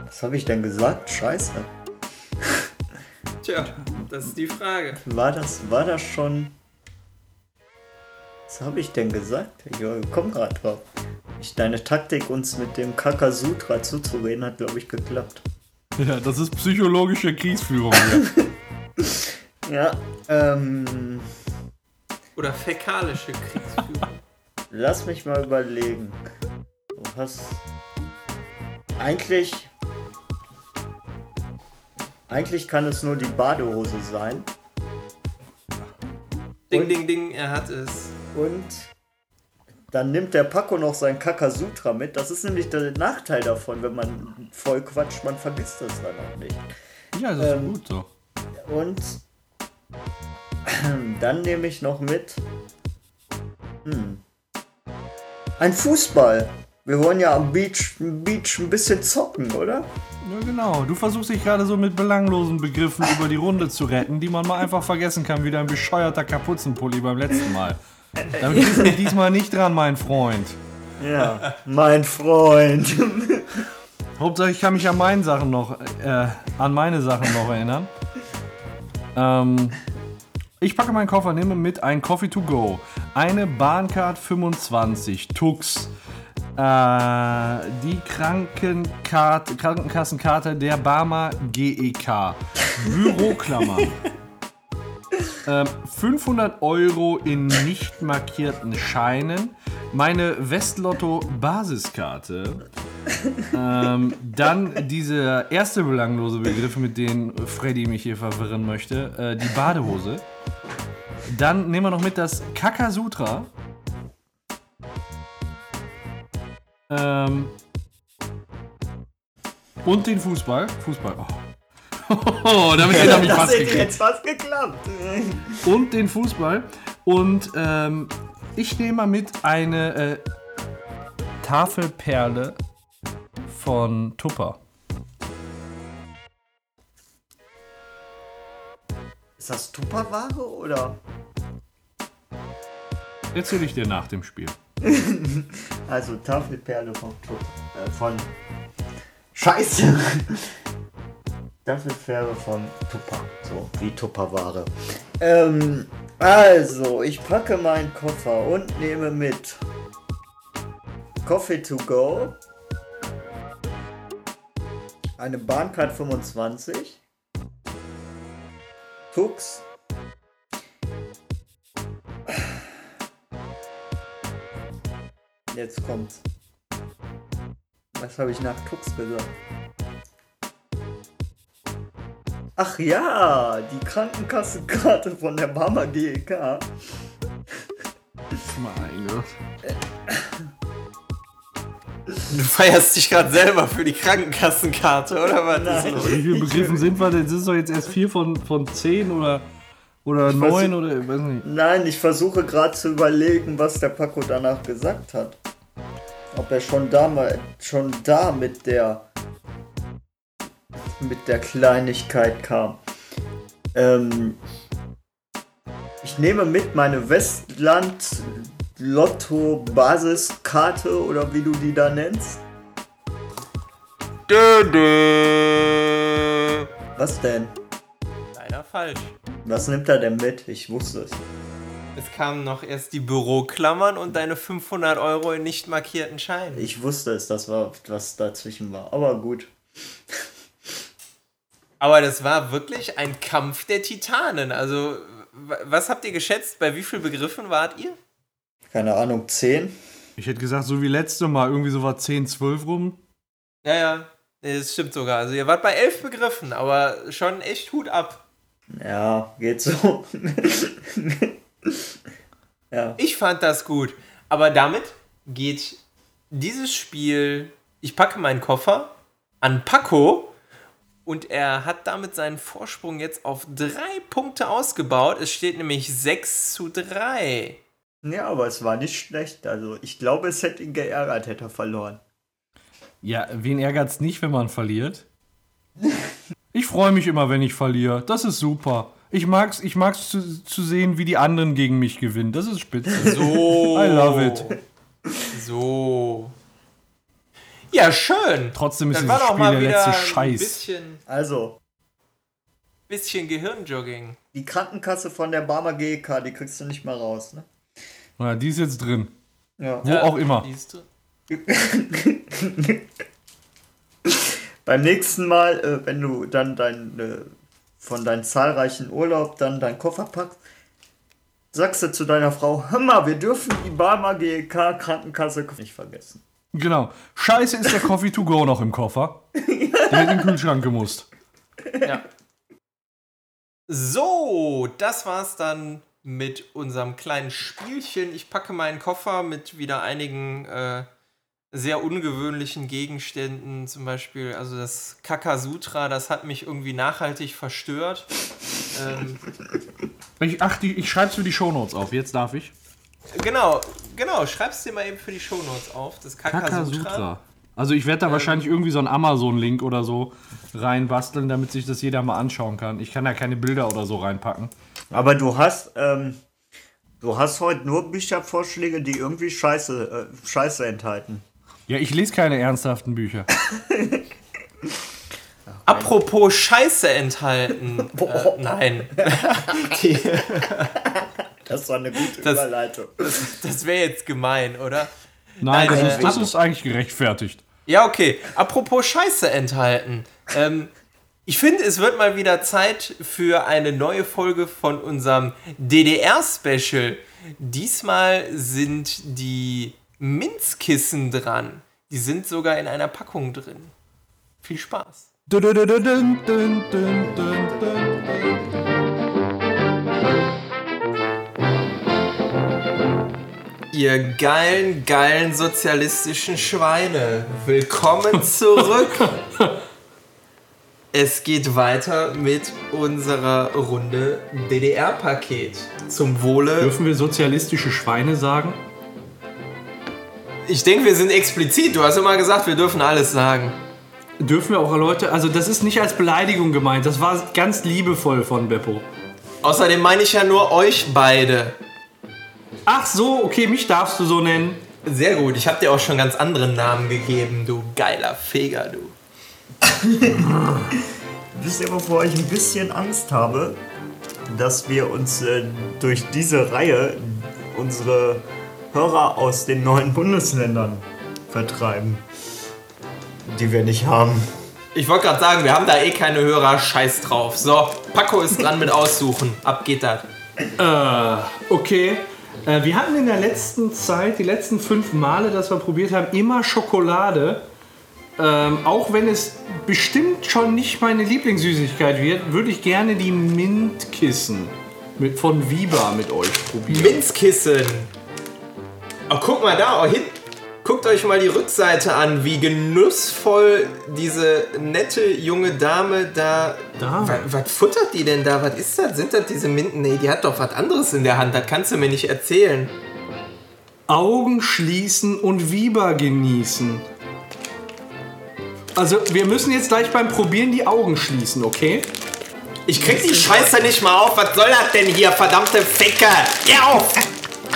Was habe ich denn gesagt? Scheiße. Tja, das ist die Frage. War das, war das schon. Was habe ich denn gesagt? Ich komm gerade drauf. Ich, deine Taktik, uns mit dem Kakasutra zuzureden, hat, glaube ich, geklappt. Ja, das ist psychologische Kriegsführung. Ja, ähm. Oder fäkalische Kriegsführung. Lass mich mal überlegen. Du hast. Eigentlich. Eigentlich kann es nur die Badehose sein. Ding, Und- ding, ding, er hat es. Und dann nimmt der Paco noch sein Kakasutra mit. Das ist nämlich der Nachteil davon, wenn man voll quatscht, man vergisst das dann auch nicht. Ja, das ist Ähm, gut so. Und dann nehme ich noch mit. Hm. Ein Fußball. Wir wollen ja am Beach, Beach ein bisschen zocken, oder? Ja, genau. Du versuchst dich gerade so mit belanglosen Begriffen über die Runde zu retten, die man mal einfach vergessen kann, wie dein bescheuerter Kapuzenpulli beim letzten Mal. Damit bist du diesmal nicht dran, mein Freund. Ja, mein Freund. Hauptsache, ich kann mich an meine Sachen noch, äh, an meine Sachen noch erinnern. Ähm, ich packe meinen Koffer, nehme mit ein Coffee to go, eine Bahncard 25, Tux, äh, die Krankenkarte, Krankenkassenkarte der Barmer GEK, Büroklammer. Ähm, 500 Euro in nicht markierten Scheinen, meine Westlotto Basiskarte, ähm, dann dieser erste belanglose Begriff, mit dem Freddy mich hier verwirren möchte, äh, die Badehose. Dann nehmen wir noch mit das Kakasutra. Ähm, und den Fußball. Fußball. Oh. Oh, damit hätte er mich das fast hätte jetzt fast geklappt. Und den Fußball. Und ähm, ich nehme mal mit eine äh, Tafelperle von Tupper. Ist das Tupperware oder? Erzähle ich dir nach dem Spiel. Also Tafelperle von Tupper. Äh, von. Scheiße! Tafelperle von Tupper. So, wie Tupperware. Ähm, also, ich packe meinen Koffer und nehme mit Coffee to go. Eine Bahncard 25. Tux. Jetzt kommt's. Was habe ich nach Tux gesagt? Ach ja, die Krankenkassenkarte von der Mama GEK. Mein Gott. Du feierst dich gerade selber für die Krankenkassenkarte, oder was? Nein. Wie viele Begriffen sind wir denn? Das ist doch jetzt erst vier von, von zehn oder, oder neun weiß oder ich weiß nicht. Nein, ich versuche gerade zu überlegen, was der Paco danach gesagt hat. Ob er schon da mal, schon da mit der mit der Kleinigkeit kam. Ähm, ich nehme mit meine Westland Lotto Basiskarte oder wie du die da nennst. Dö, dö. Was denn? Falsch. Was nimmt er denn mit? Ich wusste es. Es kamen noch erst die Büroklammern und deine 500 Euro in nicht markierten Scheinen. Ich wusste es, das war was dazwischen war. Aber gut. Aber das war wirklich ein Kampf der Titanen. Also, was habt ihr geschätzt? Bei wie vielen Begriffen wart ihr? Keine Ahnung, 10? Ich hätte gesagt, so wie letzte Mal, irgendwie so war 10, 12 rum. Ja, ja. Das stimmt sogar. Also, ihr wart bei elf Begriffen, aber schon echt Hut ab. Ja, geht so. ja. Ich fand das gut. Aber damit geht dieses Spiel, ich packe meinen Koffer an Paco und er hat damit seinen Vorsprung jetzt auf drei Punkte ausgebaut. Es steht nämlich 6 zu 3. Ja, aber es war nicht schlecht. Also ich glaube, es hätte ihn geärgert, hätte er verloren. Ja, wen ärgert's nicht, wenn man verliert? Ich freue mich immer, wenn ich verliere. Das ist super. Ich mag's, ich mag's zu, zu sehen, wie die anderen gegen mich gewinnen. Das ist spitze. So. I love it. So. Ja, schön. Trotzdem ist Dann dieses Spiel mal der letzte ein Scheiß. bisschen, Also, bisschen Gehirnjogging. die Krankenkasse von der Barmer GEK, die kriegst du nicht mal raus, ne? Ja, die ist jetzt drin. Ja. Wo auch immer. Siehst du? Beim nächsten Mal, äh, wenn du dann dein, äh, von deinen zahlreichen Urlaub dann deinen Koffer packst, sagst du zu deiner Frau, hör mal, wir dürfen die Barmer GEK Krankenkasse nicht vergessen. Genau. Scheiße ist der Coffee to go noch im Koffer. Der hätte in den Kühlschrank gemusst. Ja. So, das war's dann mit unserem kleinen Spielchen. Ich packe meinen Koffer mit wieder einigen äh, sehr ungewöhnlichen Gegenständen. Zum Beispiel, also das Kakasutra, das hat mich irgendwie nachhaltig verstört. Ähm, Ich, ach, die, ich schreib's für die Shownotes auf. Jetzt darf ich. genau, Genau, schreib's dir mal eben für die Shownotes auf. Das Kakasutra. Kakasutra. Also ich werde da wahrscheinlich irgendwie so einen Amazon-Link oder so reinbasteln, damit sich das jeder mal anschauen kann. Ich kann da keine Bilder oder so reinpacken. Aber du hast, ähm, du hast heute nur Büchervorschläge, die irgendwie Scheiße, äh, Scheiße enthalten. Ja, ich lese keine ernsthaften Bücher. Apropos Scheiße enthalten. äh, nein. Die, Das war eine gute Das- Überleitung. das wäre jetzt gemein, oder? Nein, Nein, das, äh, ist, das ist eigentlich gerechtfertigt. Ja, okay. Apropos Scheiße enthalten. Ähm, ich finde, es wird mal wieder Zeit für eine neue Folge von unserem DDR-Special. Diesmal sind die Minzkissen dran. Die sind sogar in einer Packung drin. Viel Spaß. Dun, dun, dun. Ihr geilen, geilen sozialistischen Schweine. Willkommen zurück. es geht weiter mit unserer Runde DDR-Paket. Zum Wohle. Dürfen wir sozialistische Schweine sagen? Ich denke, wir sind explizit. Du hast immer gesagt, wir dürfen alles sagen. Dürfen wir auch Leute, also das ist nicht als Beleidigung gemeint, das war ganz liebevoll von Beppo. Außerdem meine ich ja nur euch beide. Ach so, okay, mich darfst du so nennen. Sehr gut. Ich habe dir auch schon ganz anderen Namen gegeben, du geiler Feger, du. Wisst ihr, wovor ich ein bisschen Angst habe? Dass wir uns äh, durch diese Reihe unsere Hörer aus den neuen Bundesländern vertreiben. Die wir nicht haben. Ich wollte gerade sagen, wir haben da eh keine Hörer. Scheiß drauf. So, Paco ist dran mit Aussuchen. Ab geht das. Äh, okay. Äh, wir hatten in der letzten Zeit, die letzten fünf Male, dass wir probiert haben, immer Schokolade. Ähm, auch wenn es bestimmt schon nicht meine Lieblingssüßigkeit wird, würde ich gerne die Mintkissen mit, von Viva mit euch probieren. Minzkissen. Oh, guck mal da, oh, hin. Guckt euch mal die Rückseite an, wie genussvoll diese nette junge Dame da. Da. Was, futtert die denn da? Was ist das? Sind das diese Minten? Nee, die hat doch was anderes in der Hand. Das kannst du mir nicht erzählen. Augen schließen und Viva genießen. Also, wir müssen jetzt gleich beim Probieren die Augen schließen, okay? Ich krieg die Scheiße nicht mal auf. Was soll das denn hier, verdammte Ficke? Geh auf!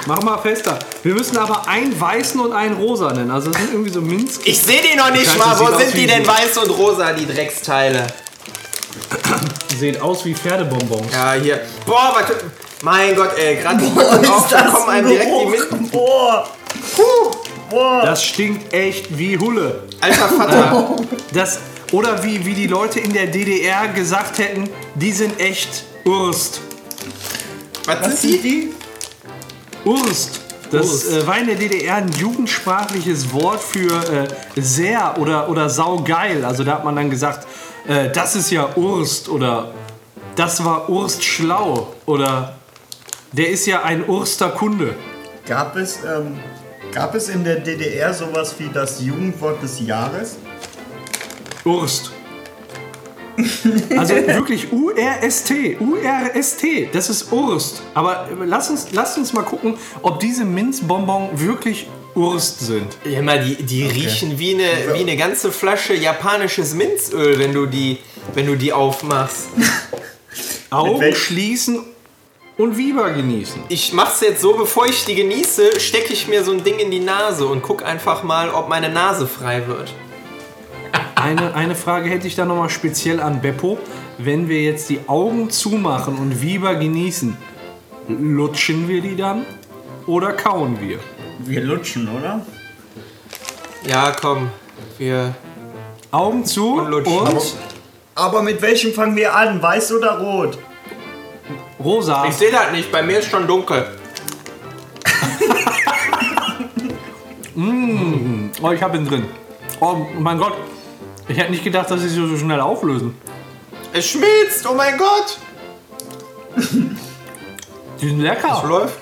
Mach mal fester. Wir müssen aber einen weißen und einen rosanen. Also, das sind irgendwie so Minz. Ich sehe die noch nicht mal. Wo sind die denn weiß und rosa, die Drecksteile? Sehen aus wie Pferdebonbons. Ja, hier. Boah, was. Mein Gott, ey, gerade auf, da kommen einem direkt die Minten. Boah! Boah! Das stinkt echt wie Hulle. Alter Vater. Das, oder wie, wie die Leute in der DDR gesagt hätten, die sind echt Urst. Was sind die? Urst. Das äh, war in der DDR ein jugendsprachliches Wort für äh, sehr oder, oder saugeil. Also da hat man dann gesagt, äh, das ist ja Urst oder das war Urst schlau oder der ist ja ein Urster Kunde. Gab es, ähm, gab es in der DDR sowas wie das Jugendwort des Jahres? Urst. Also wirklich U-R-S-T. U-R-S-T. Das ist Urst. Aber lass uns, lass uns mal gucken, ob diese Minzbonbon wirklich Urst sind. Ja, mal, die, die riechen wie eine, wie eine ganze Flasche japanisches Minzöl, wenn du die, wenn du die aufmachst. Augen schließen und Viva genießen. Ich mach's jetzt so, bevor ich die genieße, stecke ich mir so ein Ding in die Nase und guck einfach mal, ob meine Nase frei wird. Eine, eine Frage hätte ich da nochmal speziell an Beppo. Wenn wir jetzt die Augen zumachen und Viva genießen, lutschen wir die dann oder kauen wir? Wir lutschen, oder? Ja, komm. Wir. Augen zu Und und, lutschen. Aber mit welchem fangen wir an? Weiß oder rot? rosa. Ich sehe das nicht, bei mir ist schon dunkel. Oh, ich habe ihn drin. Oh mein Gott. Ich hätte nicht gedacht, dass sie sich so schnell auflösen. Es schmilzt, oh mein Gott! Die sind lecker. Läuft.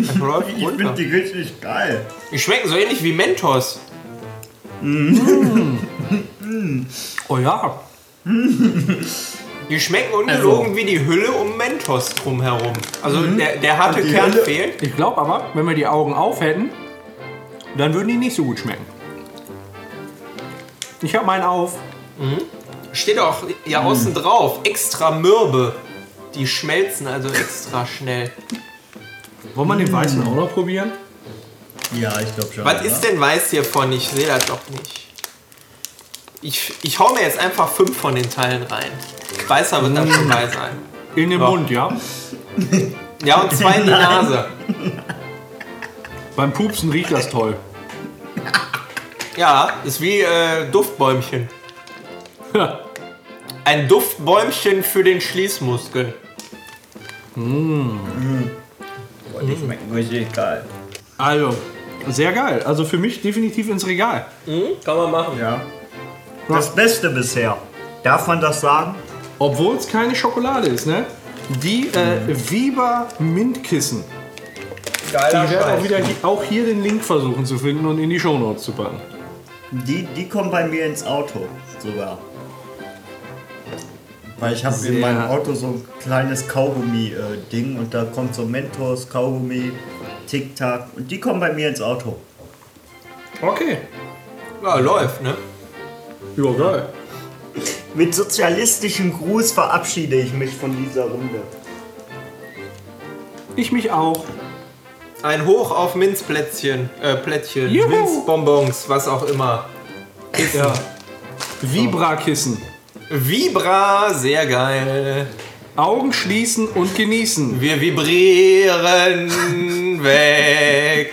Es läuft Ich runter. finde die richtig geil. Die schmecken so ähnlich wie Mentos. Oh ja. Die schmecken ungelogen Also- wie die Hülle um Mentos drumherum. Also Mhm. der, der harte die Kern Hülle- fehlt. Ich glaube aber, wenn wir die Augen auf hätten, dann würden die nicht so gut schmecken. Ich habe meinen auf. Steht auch ja außen drauf. Extra mürbe. Die schmelzen also extra schnell. Wollen wir den weißen auch noch probieren? Ja, ich glaube schon. Was ist denn weiß hiervon? Ich sehe das doch nicht. Ich, ich hau mir jetzt einfach fünf von den Teilen rein. Weißer wird dann schon bei sein. In den Ja. Mund, ja? Ja, und zwei in die Nase. Beim Pupsen riecht das toll. Ja, ist wie äh, Duftbäumchen. Ein Duftbäumchen für den Schließmuskel. Boah, die schmecken richtig geil. Also, sehr geil. Also für mich definitiv ins Regal. Kann man machen. Ja. Das Beste bisher. Darf man das sagen? Obwohl es keine Schokolade ist, ne? Die äh, Viva Mintkissen. Geiler Ich werde auch Scheiß. wieder auch hier den Link versuchen zu finden und in die Shownotes zu packen. Die, die kommen bei mir ins Auto sogar. Weil ich habe in meinem Auto so ein kleines Kaugummi-Ding und da kommt so Mentos, Kaugummi, Tic-Tac und die kommen bei mir ins Auto. Okay. Ja, läuft, ne? Ja, geil. Mit sozialistischem Gruß verabschiede ich mich von dieser Runde. Ich mich auch. Ein Hoch auf Minzplätzchen, äh, Plättchen, Juhu. Minzbonbons, was auch immer. Ja. Vibra-Kissen. Vibra, sehr geil. Augen schließen und genießen. Wir vibrieren weg.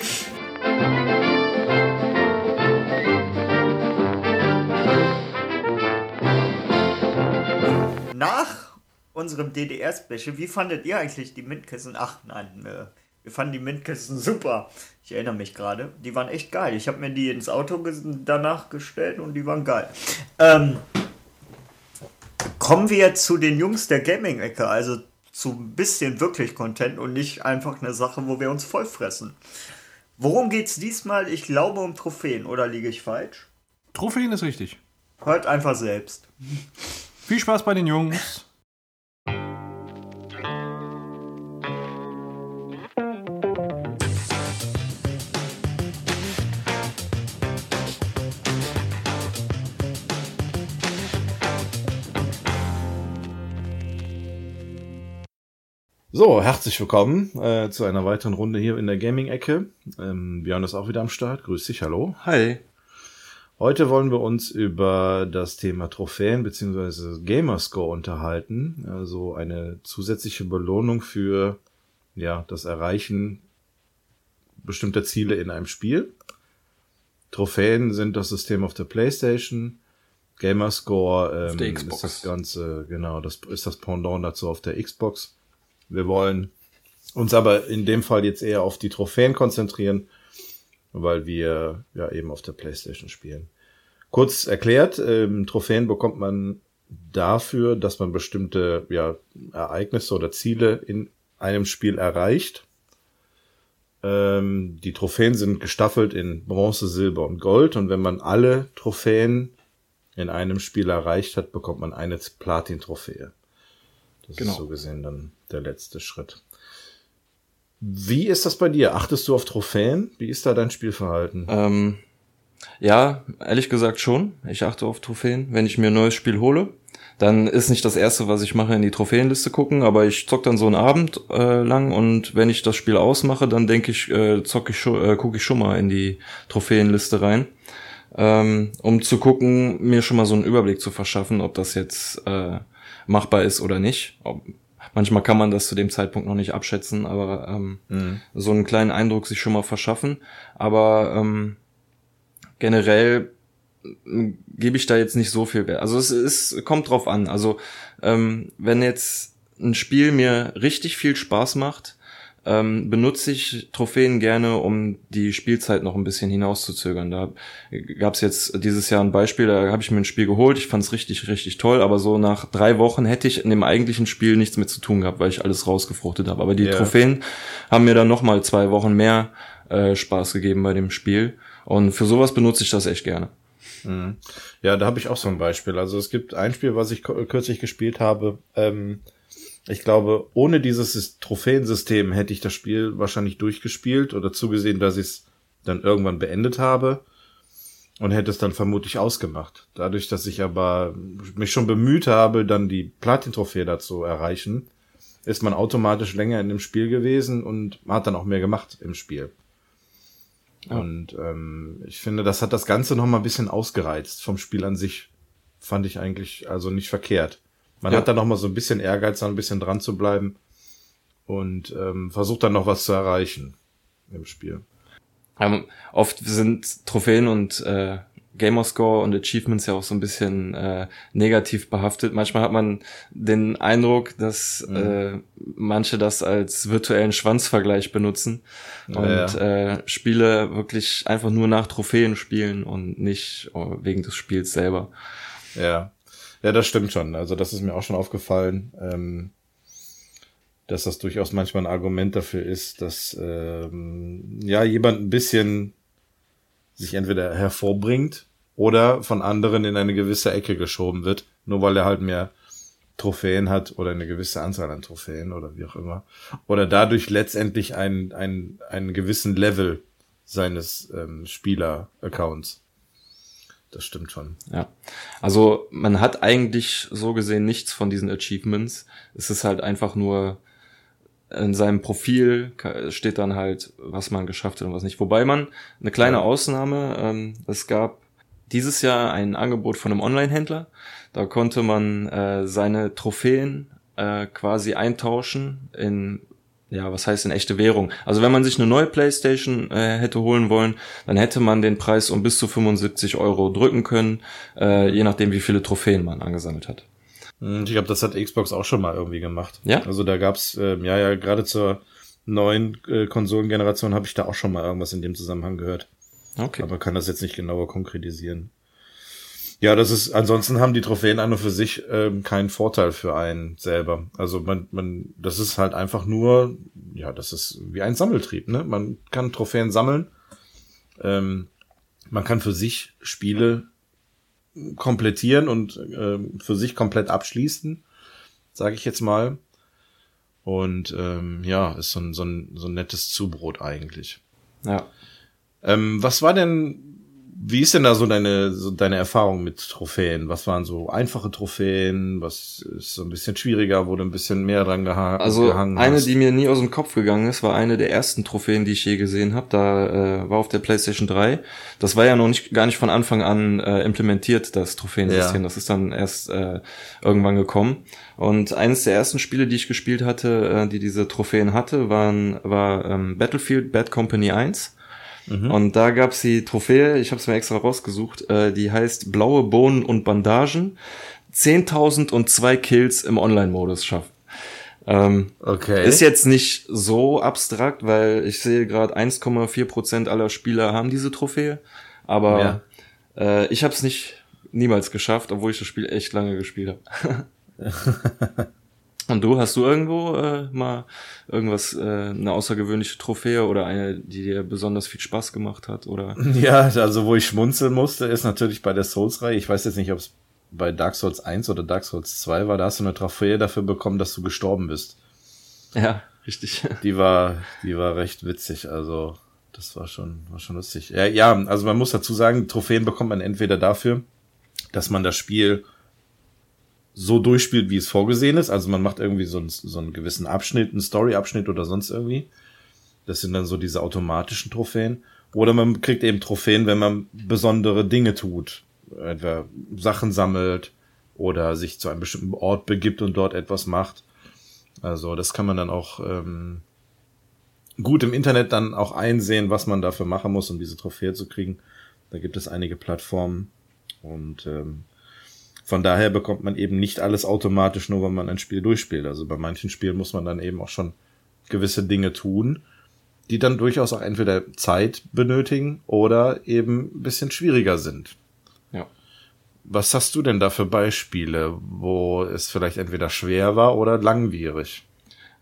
Nach unserem DDR-Special, wie fandet ihr eigentlich die Mintkissen? Ach nein, äh, wir fanden die Mintkissen super. Ich erinnere mich gerade. Die waren echt geil. Ich habe mir die ins Auto danach gestellt und die waren geil. Ähm, kommen wir zu den Jungs der Gaming-Ecke, also zu ein bisschen wirklich Content und nicht einfach eine Sache, wo wir uns vollfressen. Worum geht's diesmal? Ich glaube um Trophäen, oder liege ich falsch? Trophäen ist richtig. Hört einfach selbst. Viel Spaß bei den Jungs. So, herzlich willkommen äh, zu einer weiteren Runde hier in der Gaming-Ecke. Ähm, Björn ist auch wieder am Start. Grüß dich, hallo. Hi. Heute wollen wir uns über das Thema Trophäen bzw. Gamerscore unterhalten. Also eine zusätzliche Belohnung für ja, das Erreichen bestimmter Ziele in einem Spiel. Trophäen sind das System auf der Playstation. Gamerscore ähm, ist das Ganze, genau, das ist das Pendant dazu auf der Xbox. Wir wollen uns aber in dem Fall jetzt eher auf die Trophäen konzentrieren, weil wir ja eben auf der PlayStation spielen. Kurz erklärt, ähm, Trophäen bekommt man dafür, dass man bestimmte ja, Ereignisse oder Ziele in einem Spiel erreicht. Ähm, die Trophäen sind gestaffelt in Bronze, Silber und Gold und wenn man alle Trophäen in einem Spiel erreicht hat, bekommt man eine Platin-Trophäe. Das Genau. ist so gesehen dann der letzte Schritt. Wie ist das bei dir? Achtest du auf Trophäen? Wie ist da dein Spielverhalten? Ähm, ja, ehrlich gesagt schon. Ich achte auf Trophäen. Wenn ich mir ein neues Spiel hole, dann ist nicht das erste, was ich mache, in die Trophäenliste gucken, aber ich zock dann so einen Abend äh, lang und wenn ich das Spiel ausmache, dann denke ich, äh, zock ich schon, äh, gucke ich schon mal in die Trophäenliste rein, ähm, um zu gucken, mir schon mal so einen Überblick zu verschaffen, ob das jetzt äh, machbar ist oder nicht. Ob, manchmal kann man das zu dem Zeitpunkt noch nicht abschätzen, aber ähm, so einen kleinen Eindruck sich schon mal verschaffen. Aber ähm, generell m, gebe ich da jetzt nicht so viel Wert. Also es, es kommt drauf an. Also ähm, wenn jetzt ein Spiel mir richtig viel Spaß macht, ähm, benutze ich Trophäen gerne, um die Spielzeit noch ein bisschen hinauszuzögern. Da gab es jetzt dieses Jahr ein Beispiel, da habe ich mir ein Spiel geholt, ich fand es richtig, richtig toll, aber so nach drei Wochen hätte ich in dem eigentlichen Spiel nichts mehr zu tun gehabt, weil ich alles rausgefruchtet habe. Aber die Ja. Trophäen haben mir dann nochmal zwei Wochen mehr äh, Spaß gegeben bei dem Spiel. Und für sowas benutze ich das echt gerne. Mhm. Ja, da habe ich auch so ein Beispiel. Also es gibt ein Spiel, was ich kürzlich gespielt habe. Ähm, ich glaube, ohne dieses Trophäensystem hätte ich das Spiel wahrscheinlich durchgespielt oder zugesehen, dass ich es dann irgendwann beendet habe und hätte es dann vermutlich ausgemacht. Dadurch, dass ich aber mich schon bemüht habe, dann die Platin-Trophäe dazu erreichen, ist man automatisch länger in dem Spiel gewesen und hat dann auch mehr gemacht im Spiel. Ja. Und ähm, ich finde, das hat das Ganze noch mal ein bisschen ausgereizt. Vom Spiel an sich fand ich eigentlich also nicht verkehrt. Man ja. hat da noch mal so ein bisschen Ehrgeiz, da ein bisschen dran zu bleiben und ähm, versucht dann noch was zu erreichen im Spiel. Ähm, oft sind Trophäen und äh, Gamerscore und Achievements ja auch so ein bisschen äh, negativ behaftet. Manchmal hat man den Eindruck, dass mhm. äh, manche das als virtuellen Schwanzvergleich benutzen ja, und ja. Äh, Spiele wirklich einfach nur nach Trophäen spielen und nicht oh, wegen des Spiels selber. Ja, ja, das stimmt schon. Also das ist mir auch schon aufgefallen. Ähm dass das durchaus manchmal ein Argument dafür ist, dass ähm, ja jemand ein bisschen sich entweder hervorbringt oder von anderen in eine gewisse Ecke geschoben wird, nur weil er halt mehr Trophäen hat oder eine gewisse Anzahl an Trophäen oder wie auch immer. Oder dadurch letztendlich einen, einen, einen gewissen Level seines ähm, Spieler-Accounts. Das stimmt schon. Ja. Also man hat eigentlich so gesehen nichts von diesen Achievements. Es ist halt einfach nur in seinem Profil steht dann halt, was man geschafft hat und was nicht. Wobei man eine kleine Ausnahme, ähm, es gab dieses Jahr ein Angebot von einem Online-Händler. Da konnte man äh, seine Trophäen äh, quasi eintauschen in ja, was heißt in echte Währung? Also wenn man sich eine neue Playstation äh, hätte holen wollen, dann hätte man den Preis um bis zu 75 Euro drücken können, äh, je nachdem wie viele Trophäen man angesammelt hat. Hm, ich glaube, das hat Xbox auch schon mal irgendwie gemacht. Ja. Also da gab's äh, ja ja gerade zur neuen äh, Konsolengeneration habe ich da auch schon mal irgendwas in dem Zusammenhang gehört. Okay. Aber kann das jetzt nicht genauer konkretisieren. Ja, das ist, ansonsten haben die Trophäen an und für sich ähm, keinen Vorteil für einen selber. Also man, man, das ist halt einfach nur, ja, das ist wie ein Sammeltrieb, ne? Man kann Trophäen sammeln. Ähm, man kann für sich Spiele komplettieren und äh, für sich komplett abschließen, sage ich jetzt mal. Und ähm, ja, ist so ein, so, ein, so ein nettes Zubrot eigentlich. Ja. Ähm, was war denn wie ist denn da so deine, so deine Erfahrung mit Trophäen? Was waren so einfache Trophäen? Was ist so ein bisschen schwieriger, wurde ein bisschen mehr dran geha also gehangen? Also eine, hast? die mir nie aus dem Kopf gegangen ist, war eine der ersten Trophäen, die ich je gesehen habe. Da äh, war auf der PlayStation 3. Das war ja noch nicht gar nicht von Anfang an äh, implementiert, das Trophäensystem. Ja. Das ist dann erst äh, irgendwann gekommen. Und eines der ersten Spiele, die ich gespielt hatte, äh, die diese Trophäen hatte, waren, war ähm, Battlefield Bad Company 1. Mhm. Und da gab's die Trophäe, ich habe es mir extra rausgesucht, äh, die heißt Blaue Bohnen und Bandagen. 10.002 Kills im Online-Modus schaffen. Ähm, okay. Ist jetzt nicht so abstrakt, weil ich sehe gerade 1,4% aller Spieler haben diese Trophäe. Aber ja. äh, ich habe es nicht niemals geschafft, obwohl ich das Spiel echt lange gespielt habe. Und du, hast du irgendwo äh, mal irgendwas, äh, eine außergewöhnliche Trophäe oder eine, die dir besonders viel Spaß gemacht hat? Oder? Ja, also wo ich schmunzeln musste, ist natürlich bei der Souls-Reihe. Ich weiß jetzt nicht, ob es bei Dark Souls 1 oder Dark Souls 2 war, da hast du eine Trophäe dafür bekommen, dass du gestorben bist. Ja, richtig. Die war, die war recht witzig, also das war schon, war schon lustig. Ja, ja, also man muss dazu sagen, Trophäen bekommt man entweder dafür, dass man das Spiel so durchspielt, wie es vorgesehen ist. Also man macht irgendwie so einen, so einen gewissen Abschnitt, einen Story-Abschnitt oder sonst irgendwie. Das sind dann so diese automatischen Trophäen. Oder man kriegt eben Trophäen, wenn man besondere Dinge tut. Etwa Sachen sammelt oder sich zu einem bestimmten Ort begibt und dort etwas macht. Also das kann man dann auch ähm, gut im Internet dann auch einsehen, was man dafür machen muss, um diese Trophäe zu kriegen. Da gibt es einige Plattformen und ähm, von daher bekommt man eben nicht alles automatisch, nur wenn man ein Spiel durchspielt. Also bei manchen Spielen muss man dann eben auch schon gewisse Dinge tun, die dann durchaus auch entweder Zeit benötigen oder eben ein bisschen schwieriger sind. Ja. Was hast du denn da für Beispiele, wo es vielleicht entweder schwer war oder langwierig?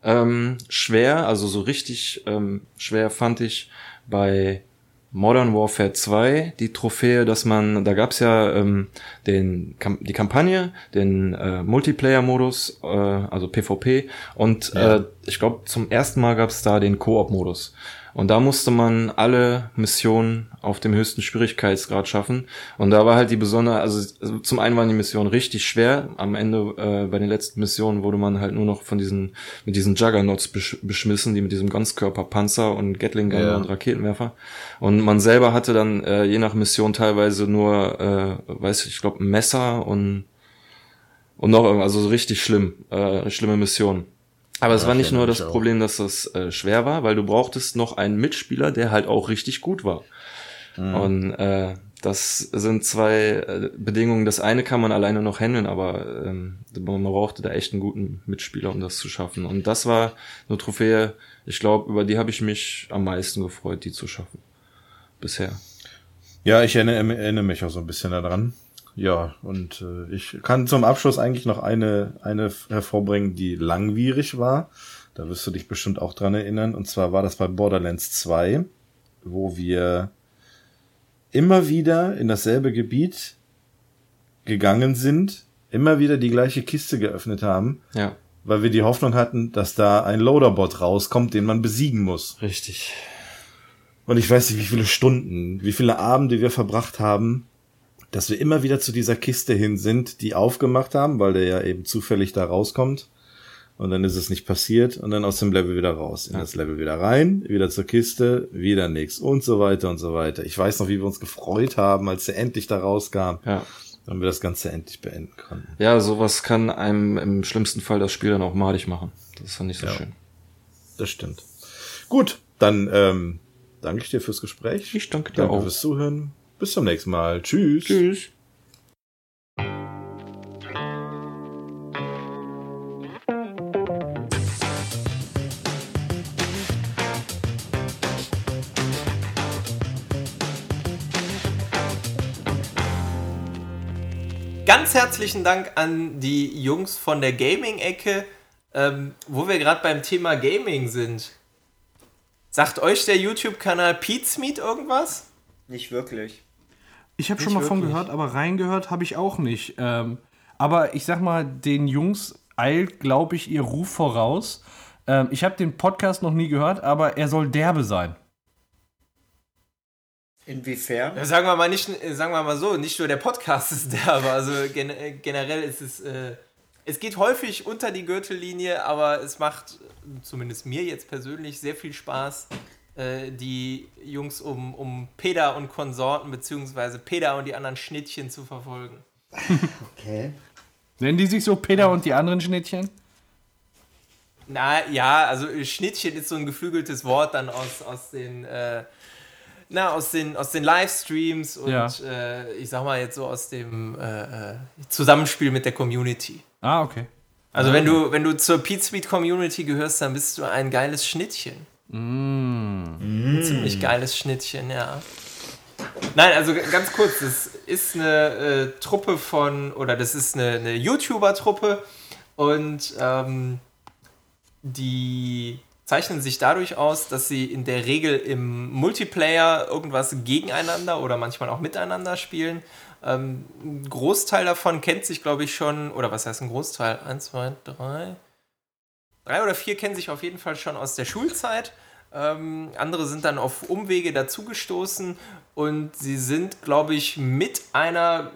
Ähm, schwer, also so richtig ähm, schwer fand ich bei Modern Warfare 2 die Trophäe, dass man, da gab's ja ähm, den die Kampagne, den äh, Multiplayer-Modus, äh, also PvP und Ja. äh, ich glaube zum ersten Mal gab's da den Koop-Modus. Und da musste man alle Missionen auf dem höchsten Schwierigkeitsgrad schaffen. Und da war halt die besondere, also also zum einen waren die Missionen richtig schwer. Am Ende äh, bei den letzten Missionen wurde man halt nur noch von diesen mit diesen Juggernauts besch beschmissen, die mit diesem Ganzkörperpanzer und Gatling Gun Ja. und Raketenwerfer. Und man selber hatte dann äh, je nach Mission teilweise nur, äh, weiß ich, ich glaube ein Messer und und noch irgendwas, also richtig schlimm, äh, schlimme Mission. Aber es war nicht nur das auch. Problem, dass das äh, schwer war, weil du brauchtest noch einen Mitspieler, der halt auch richtig gut war. Mhm. Und äh, das sind zwei äh, Bedingungen. Das eine kann man alleine noch handeln, aber ähm, man brauchte da echt einen guten Mitspieler, um das zu schaffen. Und das war eine Trophäe, ich glaube, über die habe ich mich am meisten gefreut, die zu schaffen. Bisher. Ja, ich erinnere, erinnere mich auch so ein bisschen daran. Ja, und äh, ich kann zum Abschluss eigentlich noch eine, eine hervorbringen, die langwierig war. Da wirst du dich bestimmt auch dran erinnern. Und zwar war das bei Borderlands 2, wo wir immer wieder in dasselbe Gebiet gegangen sind, immer wieder die gleiche Kiste geöffnet haben, Ja, weil wir die Hoffnung hatten, dass da ein Loaderbot rauskommt, den man besiegen muss. richtig. Und ich weiß nicht, wie viele Stunden, wie viele Abende wir verbracht haben, dass wir immer wieder zu dieser Kiste hin sind, die aufgemacht haben, weil der ja eben zufällig da rauskommt. Und dann ist es nicht passiert und dann aus dem Level wieder raus, in das Level wieder rein, wieder zur Kiste, wieder nix und so weiter und so weiter. Ich weiß noch, wie wir uns gefreut haben, als er endlich da rauskam Ja. und wir das Ganze endlich beenden konnten. Ja, sowas kann einem im schlimmsten Fall das Spiel dann auch malig machen. Das ist dann nicht so Ja. schön. Das stimmt. Gut, dann ähm, danke ich dir fürs Gespräch. Ich danke dir Danke auch. fürs Zuhören. Bis zum nächsten Mal. Tschüss. Tschüss. Ganz herzlichen Dank an die Jungs von der Gaming-Ecke, ähm, wo wir gerade beim Thema Gaming sind. Sagt euch der YouTube-Kanal Pete's Meat irgendwas? Nicht wirklich. Ich habe schon mal von wirklich. gehört, aber reingehört habe ich auch nicht. Ähm, aber ich sag mal, den Jungs eilt, glaube ich, ihr Ruf voraus. Ähm, ich habe den Podcast noch nie gehört, aber er soll derbe sein. Inwiefern? Ja, sagen wir mal nicht, äh, sagen wir mal so, nicht nur der Podcast ist der, aber also gen äh, generell ist es, äh, es geht häufig unter die Gürtellinie, aber es macht äh, zumindest mir jetzt persönlich sehr viel Spaß, äh, die Jungs um, um Peda und Konsorten beziehungsweise Peda und die anderen Schnittchen zu verfolgen. Okay. Nennen die sich so Peter und die anderen Schnittchen? Na ja, also Schnittchen ist so ein geflügeltes Wort dann aus, aus den äh, na, aus den, aus den Livestreams und Ja. äh, ich sag mal jetzt so aus dem äh, äh, Zusammenspiel mit der Community. Ah, okay. Also wenn du, wenn du zur Pete Sweet Community gehörst, dann bist du ein geiles Schnittchen. Ein ziemlich geiles Schnittchen, ja. Nein, also ganz kurz, das ist eine äh, Truppe von, oder das ist eine, eine YouTuber-Truppe und ähm, die zeichnen sich dadurch aus, dass sie in der Regel im Multiplayer irgendwas gegeneinander oder manchmal auch miteinander spielen. Ähm, ein Großteil davon kennt sich, glaube ich, schon, oder was heißt ein Großteil? Eins, zwei, drei. Drei oder vier kennen sich auf jeden Fall schon aus der Schulzeit. Ähm, andere sind dann auf Umwege dazugestoßen und sie sind, glaube ich, mit einer,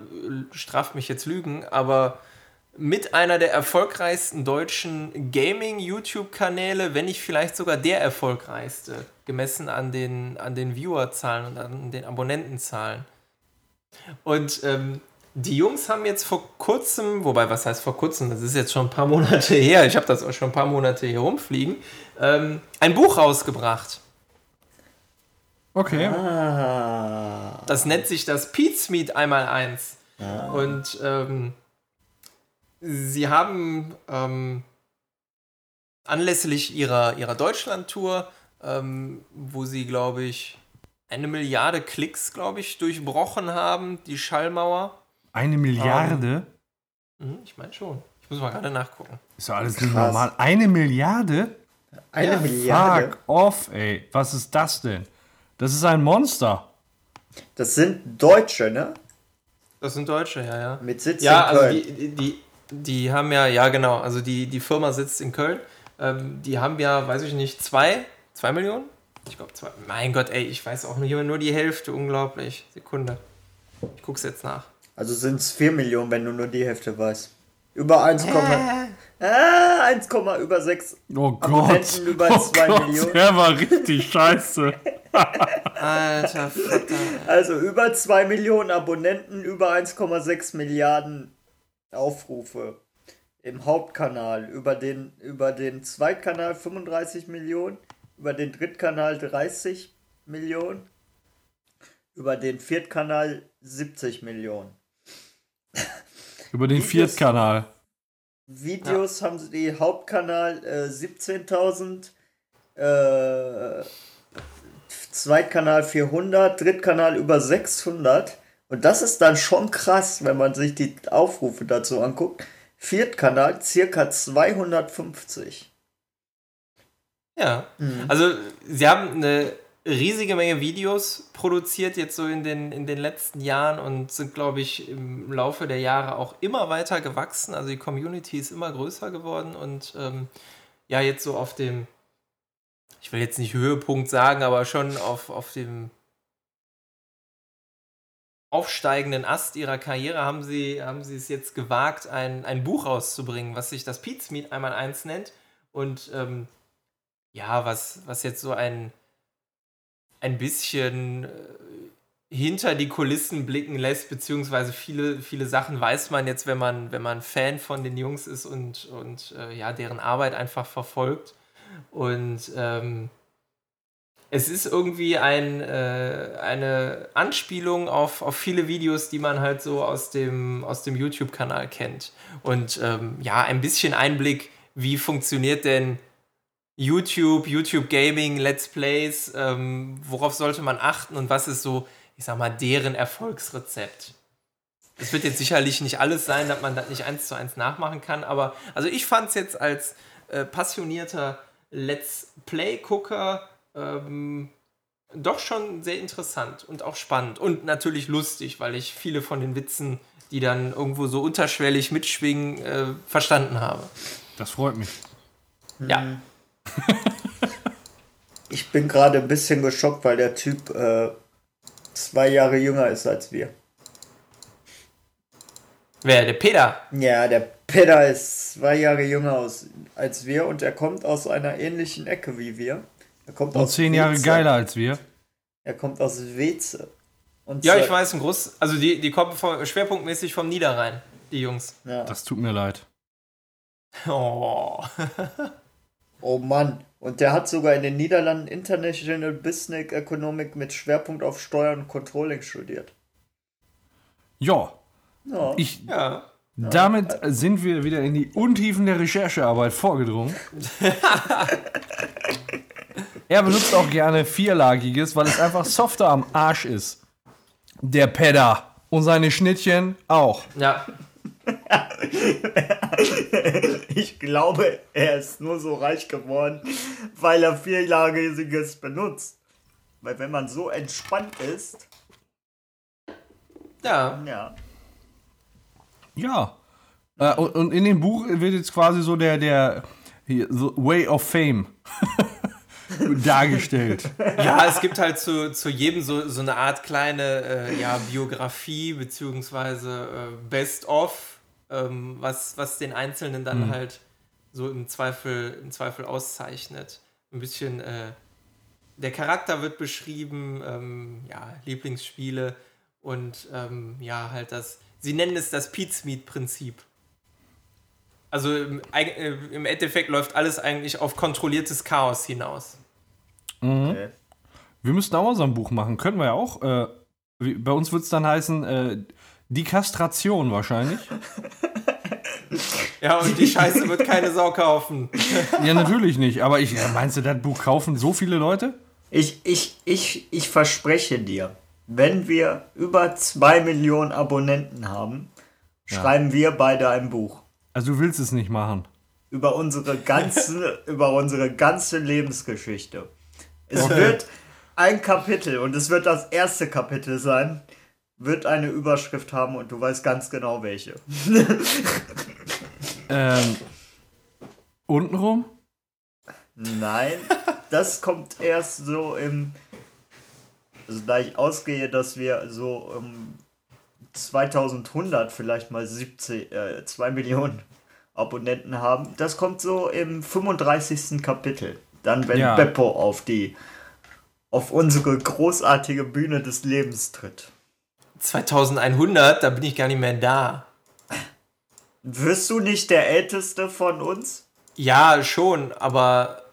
straft mich jetzt Lügen, aber mit einer der erfolgreichsten deutschen Gaming-YouTube-Kanäle, wenn nicht vielleicht sogar der erfolgreichste, gemessen an den, an den Viewerzahlen und an den Abonnentenzahlen. Und ähm, die Jungs haben jetzt vor kurzem, wobei, was heißt vor kurzem, das ist jetzt schon ein paar Monate her, ich habe das auch schon ein paar Monate hier rumfliegen, ähm, ein Buch rausgebracht. Okay. Ah. Das nennt sich das Pete's Meat einmal eins. Und ähm, sie haben ähm, anlässlich ihrer, ihrer Deutschland-Tour, ähm, wo sie, glaube ich, eine Milliarde Klicks, glaube ich, durchbrochen haben, die Schallmauer. Eine Milliarde? Mhm, ich meine schon. Ich muss mal gerade nachgucken. Ist doch alles nicht normal. Eine Milliarde? Eine Milliarde. Fuck off, ey. Was ist das denn? Das ist ein Monster. Das sind Deutsche, ne? Das sind Deutsche, ja, ja. Mit Sitz Ja, in also Köln. die, die, die, die haben ja, ja genau, also die, die Firma sitzt in Köln. Ähm, die haben ja, weiß ich nicht, zwei, zwei Millionen? Ich glaube zwei. Mein Gott, ey, ich weiß auch nur, nur die Hälfte, unglaublich. Sekunde. Ich guck's jetzt nach. Also sind es 4 Millionen, wenn du nur die Hälfte weißt. Über 1, ah, 1, über 6 Oh Gott. Abonnenten über oh 2 Gott, Millionen. Der war richtig scheiße. Alter Vater. Also über 2 Millionen Abonnenten, über 1,6 Milliarden Aufrufe im Hauptkanal. Über den, über den Zweitkanal 35 Millionen, über den Drittkanal 30 Millionen, über den Viertkanal 70 Millionen. Über den Viertkanal. Videos haben sie die Hauptkanal äh, 17.000, äh, Zweitkanal 400, Drittkanal über 600. Und das ist dann schon krass, wenn man sich die Aufrufe dazu anguckt. Viertkanal circa 250. Ja, also sie haben eine riesige Menge Videos produziert jetzt so in den, in den letzten Jahren und sind, glaube ich, im Laufe der Jahre auch immer weiter gewachsen. Also die Community ist immer größer geworden und ähm, ja, jetzt so auf dem, ich will jetzt nicht Höhepunkt sagen, aber schon auf, auf dem aufsteigenden Ast ihrer Karriere haben sie, haben sie es jetzt gewagt, ein, ein Buch rauszubringen, was sich das Pete's Meet einmal eins nennt. Und ähm, ja, was, was jetzt so ein, ein bisschen äh, hinter die Kulissen blicken lässt, beziehungsweise viele, viele Sachen weiß man jetzt, wenn man, wenn man Fan von den Jungs ist und, und äh, ja, deren Arbeit einfach verfolgt. Und ähm, es ist irgendwie ein, äh, eine Anspielung auf, auf viele Videos, die man halt so aus dem, aus dem YouTube-Kanal kennt. Und ähm, ja, ein bisschen Einblick, wie funktioniert denn YouTube, YouTube Gaming, Let's Plays, ähm, worauf sollte man achten und was ist so, ich sag mal, deren Erfolgsrezept. Es wird jetzt sicherlich nicht alles sein, dass man das nicht eins zu eins nachmachen kann, aber also ich fand es jetzt als äh, passionierter Let's Play-Gucker ähm, doch schon sehr interessant und auch spannend und natürlich lustig, weil ich viele von den Witzen, die dann irgendwo so unterschwellig mitschwingen, äh, verstanden habe. Das freut mich. Ja. Ich bin gerade ein bisschen geschockt, weil der Typ äh, zwei Jahre jünger ist als wir. Wer? Der Peter? Ja, der Peter ist zwei Jahre jünger aus, als wir und er kommt aus einer ähnlichen Ecke wie wir. Er kommt Und aus zehn Jahre Weze. geiler als wir. Er kommt aus Weze. Und Ja, ich weiß, ein Groß. Also die, die kommen vom, schwerpunktmäßig vom Niederrhein, die Jungs. Ja. Das tut mir leid. Oh. Oh Mann. Und der hat sogar in den Niederlanden International Business Economic mit Schwerpunkt auf Steuern und Controlling studiert. Ja, Ja. ich, Ja. damit sind wir wieder in die Untiefen der Recherchearbeit vorgedrungen. er benutzt auch gerne vierlagiges, weil es einfach softer am Arsch ist. Der Pedder. Und seine Schnittchen auch. Ja. Ich glaube, er ist nur so reich geworden, weil er vierlagiges benutzt. Weil wenn man so entspannt ist, Ja. ja. Ja. Äh, und, und in dem Buch wird jetzt quasi so der, der hier, so Way of Fame dargestellt. Ja, es gibt halt zu, zu jedem so, so eine Art kleine äh, ja, Biografie, beziehungsweise äh, Best-of, ähm, was, was den Einzelnen dann halt so im Zweifel, im Zweifel auszeichnet. Ein bisschen, äh, der Charakter wird beschrieben, ähm, ja, Lieblingsspiele und ähm, ja, halt das, sie nennen es das Pizmeat-Prinzip. Also im, äh, im Endeffekt läuft alles eigentlich auf kontrolliertes Chaos hinaus. Okay. Wir müssten auch mal so ein Buch machen. Können wir ja auch. Äh, wie, bei uns wird es dann heißen, äh, die Kastration wahrscheinlich. Ja, und die Scheiße wird keine Sau kaufen. ja, natürlich nicht. Aber ich, meinst du, das Buch kaufen so viele Leute? Ich, ich, ich, ich verspreche dir, wenn wir über zwei Millionen Abonnenten haben, schreiben wir beide ein Buch. Also du willst es nicht machen. Über unsere ganze, über unsere ganze Lebensgeschichte. Es wird, ein Kapitel und es wird das erste Kapitel sein, wird eine Überschrift haben und du weißt ganz genau welche. Ähm, untenrum? Nein, das kommt erst so im. Also da ich ausgehe, dass wir so um 2100 vielleicht mal 70, äh, 2 Millionen Abonnenten haben. Das kommt so im 35. Kapitel. Dann, wenn Ja. Beppo auf die auf unsere großartige Bühne des Lebens tritt. 2100, da bin ich gar nicht mehr da. Wirst du nicht der Älteste von uns? Ja, schon, aber.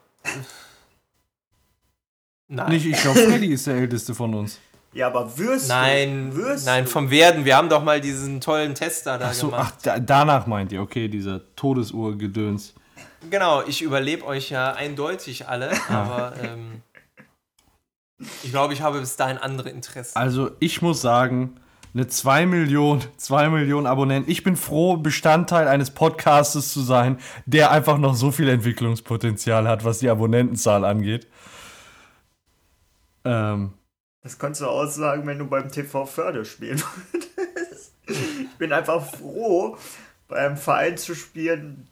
Nein. Nicht, ich glaube, Freddy ist der älteste von uns. Ja, aber wirst nein, du? Wirst nein, vom Werden. Wir haben doch mal diesen tollen Tester da Ach so, ach, gemacht. da, danach meint ihr, okay, dieser Todesuhr-Gedöns. Genau, ich überlebe euch ja eindeutig alle, aber ähm, ich glaube, ich habe bis dahin andere Interessen. Also, ich muss sagen, eine 2 Millionen, 2 Millionen Abonnenten. Ich bin froh, Bestandteil eines Podcastes zu sein, der einfach noch so viel Entwicklungspotenzial hat, was die Abonnentenzahl angeht. Ähm, Das kannst du aussagen, wenn du beim TV Förde spielen würdest. Ich bin einfach froh, bei einem Verein zu spielen,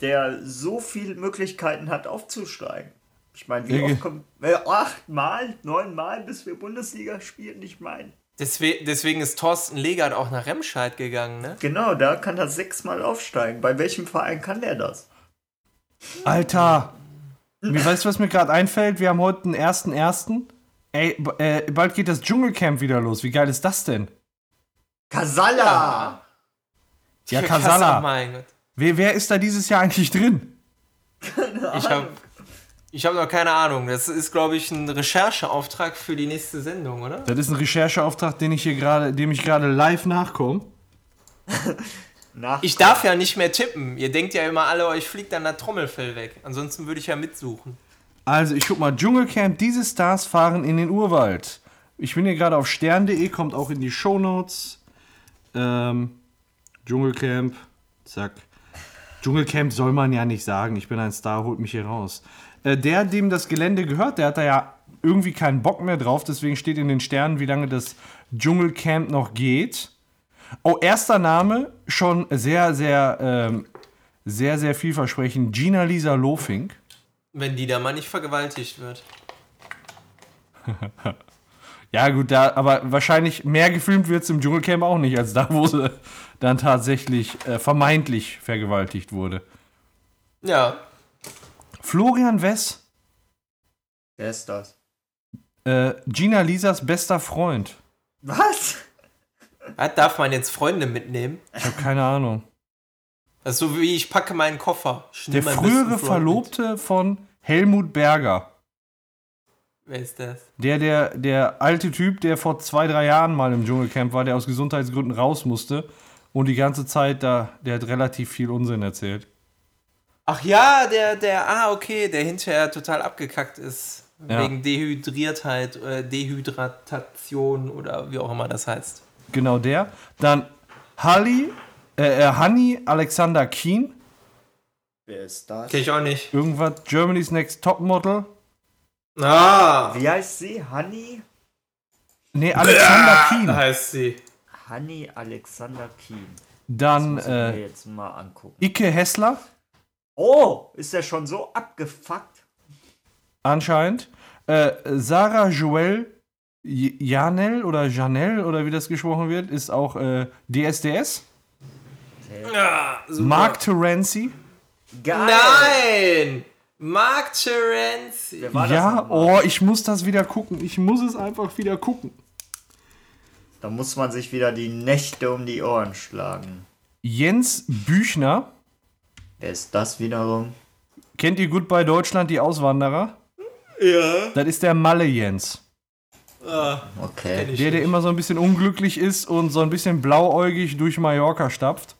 der so viele Möglichkeiten hat, aufzusteigen. Ich meine, wie oft kommt. Äh, achtmal, neunmal, bis wir Bundesliga spielen, ich meine. Deswegen, deswegen ist Thorsten Legert auch nach Remscheid gegangen, ne? Genau, da kann er sechsmal aufsteigen. Bei welchem Verein kann der das? Alter! Wie weißt du, was mir gerade einfällt? Wir haben heute den 1.1. Ey, äh, bald geht das Dschungelcamp wieder los. Wie geil ist das denn? Kasala! Ja, Kasala. mein Gott. Wer, wer ist da dieses Jahr eigentlich drin? Ich habe ich hab noch keine Ahnung. Das ist, glaube ich, ein Rechercheauftrag für die nächste Sendung, oder? Das ist ein Rechercheauftrag, den ich hier gerade, dem ich gerade live nachkomme. Nach Ich darf ja nicht mehr tippen. Ihr denkt ja immer alle, euch fliegt dann der Trommelfell weg. Ansonsten würde ich ja mitsuchen. Also, ich guck mal, Dschungelcamp, diese Stars fahren in den Urwald. Ich bin hier gerade auf stern.de, kommt auch in die Shownotes. Ähm, Dschungelcamp, zack. Dschungelcamp soll man ja nicht sagen, ich bin ein Star, holt mich hier raus. Äh, der, dem das Gelände gehört, der hat da ja irgendwie keinen Bock mehr drauf, deswegen steht in den Sternen, wie lange das Dschungelcamp noch geht. Oh, erster Name, schon sehr, sehr, ähm, sehr, sehr vielversprechend. Gina Lisa Lofink. Wenn die da mal nicht vergewaltigt wird. Ja, gut, da, aber wahrscheinlich mehr gefilmt wird es im Dschungelcamp auch nicht, als da, wo sie dann tatsächlich äh, vermeintlich vergewaltigt wurde. Ja. Florian Wess, Wer ist das? äh, Gina Lisas bester Freund. Was? Was, darf man jetzt Freunde mitnehmen? Ich habe keine Ahnung. Das ist so wie ich packe meinen Koffer. Der frühere Verlobte von Helmut Berger. Mit. Wer ist das? Der, der, der alte Typ, der vor zwei, drei Jahren mal im Dschungelcamp war, der aus Gesundheitsgründen raus musste und die ganze Zeit da, der hat relativ viel Unsinn erzählt. Ach ja, der, der, ah, okay, der hinterher total abgekackt ist. Ja. Wegen Dehydriertheit, äh, Dehydratation oder wie auch immer das heißt. Genau der. Dann Halli, äh, äh, Hanni Alexander Keen. Wer ist das? Kenn ich auch nicht. Irgendwas, Germany's Next Topmodel. Ah, Wie heißt sie? Honey? Nee, Alexander Keen. heißt sie. Honey Alexander Keen. Dann Muss ich mir äh, jetzt mal angucken. Ike Hessler, Oh, ist der schon so abgefuckt? anscheinend. Äh, Sarah Joelle J- Janel oder Janelle oder wie das gesprochen wird, ist auch äh, DSDS. Ja, super. Mark Terenzi. Nein! Mark Terenzi. Wer war das Ja, oh, ich muss das wieder gucken. Ich muss es einfach wieder gucken. Da muss man sich wieder die Nächte um die Ohren schlagen. Jens Büchner. Wer ist das wiederum? Kennt ihr Goodbye Deutschland, die Auswanderer? Ja. Das ist der Malle Jens. Okay. Der, der immer so ein bisschen unglücklich ist und so ein bisschen blauäugig durch Mallorca stapft.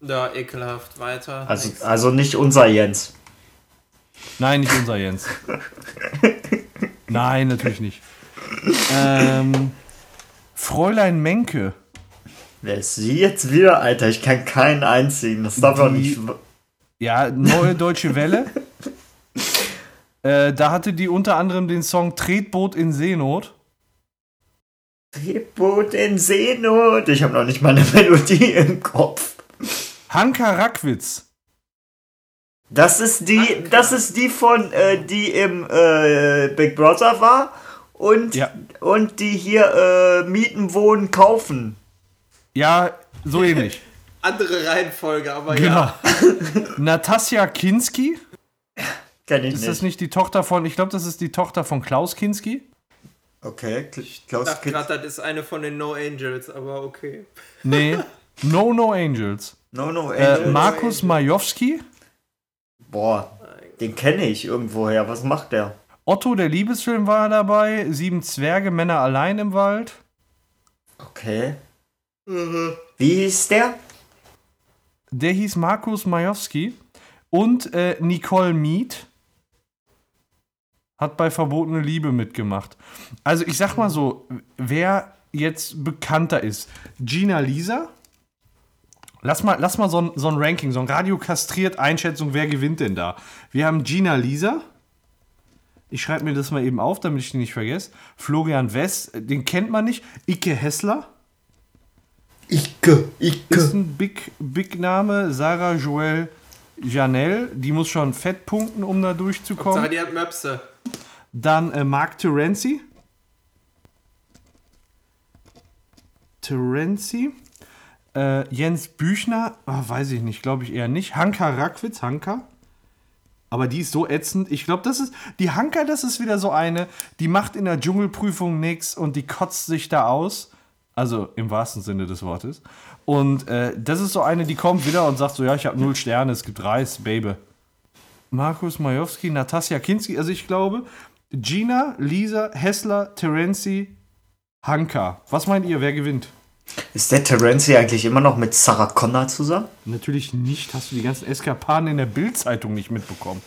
Ja, ekelhaft. Weiter. Also, also nicht unser Jens. Nein, nicht unser Jens. Nein, natürlich nicht. Ähm, Fräulein Menke. Wer ist sie jetzt wieder? Alter, ich kann keinen einzigen. Das darf doch nicht. Ja, neue deutsche Welle. äh, da hatte die unter anderem den Song Tretboot in Seenot. Tretboot in Seenot. Ich habe noch nicht mal eine Melodie im Kopf. Hanka Rackwitz. Das ist die, das ist die von, äh, die im äh, Big Brother war und, Ja. und die hier äh, mieten, wohnen, kaufen. Ja, so ähnlich. Andere Reihenfolge, aber genau. ja. Natasja Kinski. Kenn ich Ist nicht. das nicht die Tochter von, ich glaube, das ist die Tochter von Klaus Kinski? Okay, Kl- Ich Klaus dachte Kitz. gerade, das ist eine von den No Angels, aber okay. Nee. No No Angels. No, no, Äh, Angel. Markus Majowski. Boah, den kenne ich irgendwoher. Was macht der? Otto, der Liebesfilm war dabei. Sieben Zwerge, Männer allein im Wald. Okay. Wie hieß der? Der hieß Markus Majowski. Und äh, Nicole Mead hat bei Verbotene Liebe mitgemacht. Also ich sag mal so, wer jetzt bekannter ist. Gina Lisa. Lass mal, lass mal so ein, so ein Ranking, so ein radiokastriert Einschätzung, wer gewinnt denn da? Wir haben Gina Lisa. Ich schreibe mir das mal eben auf, damit ich den nicht vergesse. Florian West, den kennt man nicht. Ike Hessler. Ike, ist Ike. ein Big, Big Name. Sarah Joelle Janelle, die muss schon fett punkten, um da durchzukommen. die hat Möpse. Dann äh, Mark Terenzi. Terenzi. Äh, Jens Büchner, ah, weiß ich nicht, glaube ich eher nicht. Hanka Rackwitz, Hanka. Aber die ist so ätzend. Ich glaube, das ist. Die Hanka, das ist wieder so eine, die macht in der Dschungelprüfung nichts und die kotzt sich da aus. Also im wahrsten Sinne des Wortes. Und äh, das ist so eine, die kommt wieder und sagt so: Ja, ich habe null Sterne, es gibt Reis, Baby. Markus Majowski, Natasja Kinski. Also ich glaube, Gina, Lisa, Hessler, Terenzi, Hanka. Was meint ihr, wer gewinnt? Ist der Terenzi eigentlich immer noch mit Sarah Connor zusammen? Natürlich nicht. Hast du die ganzen Eskapaden in der Bildzeitung nicht mitbekommen?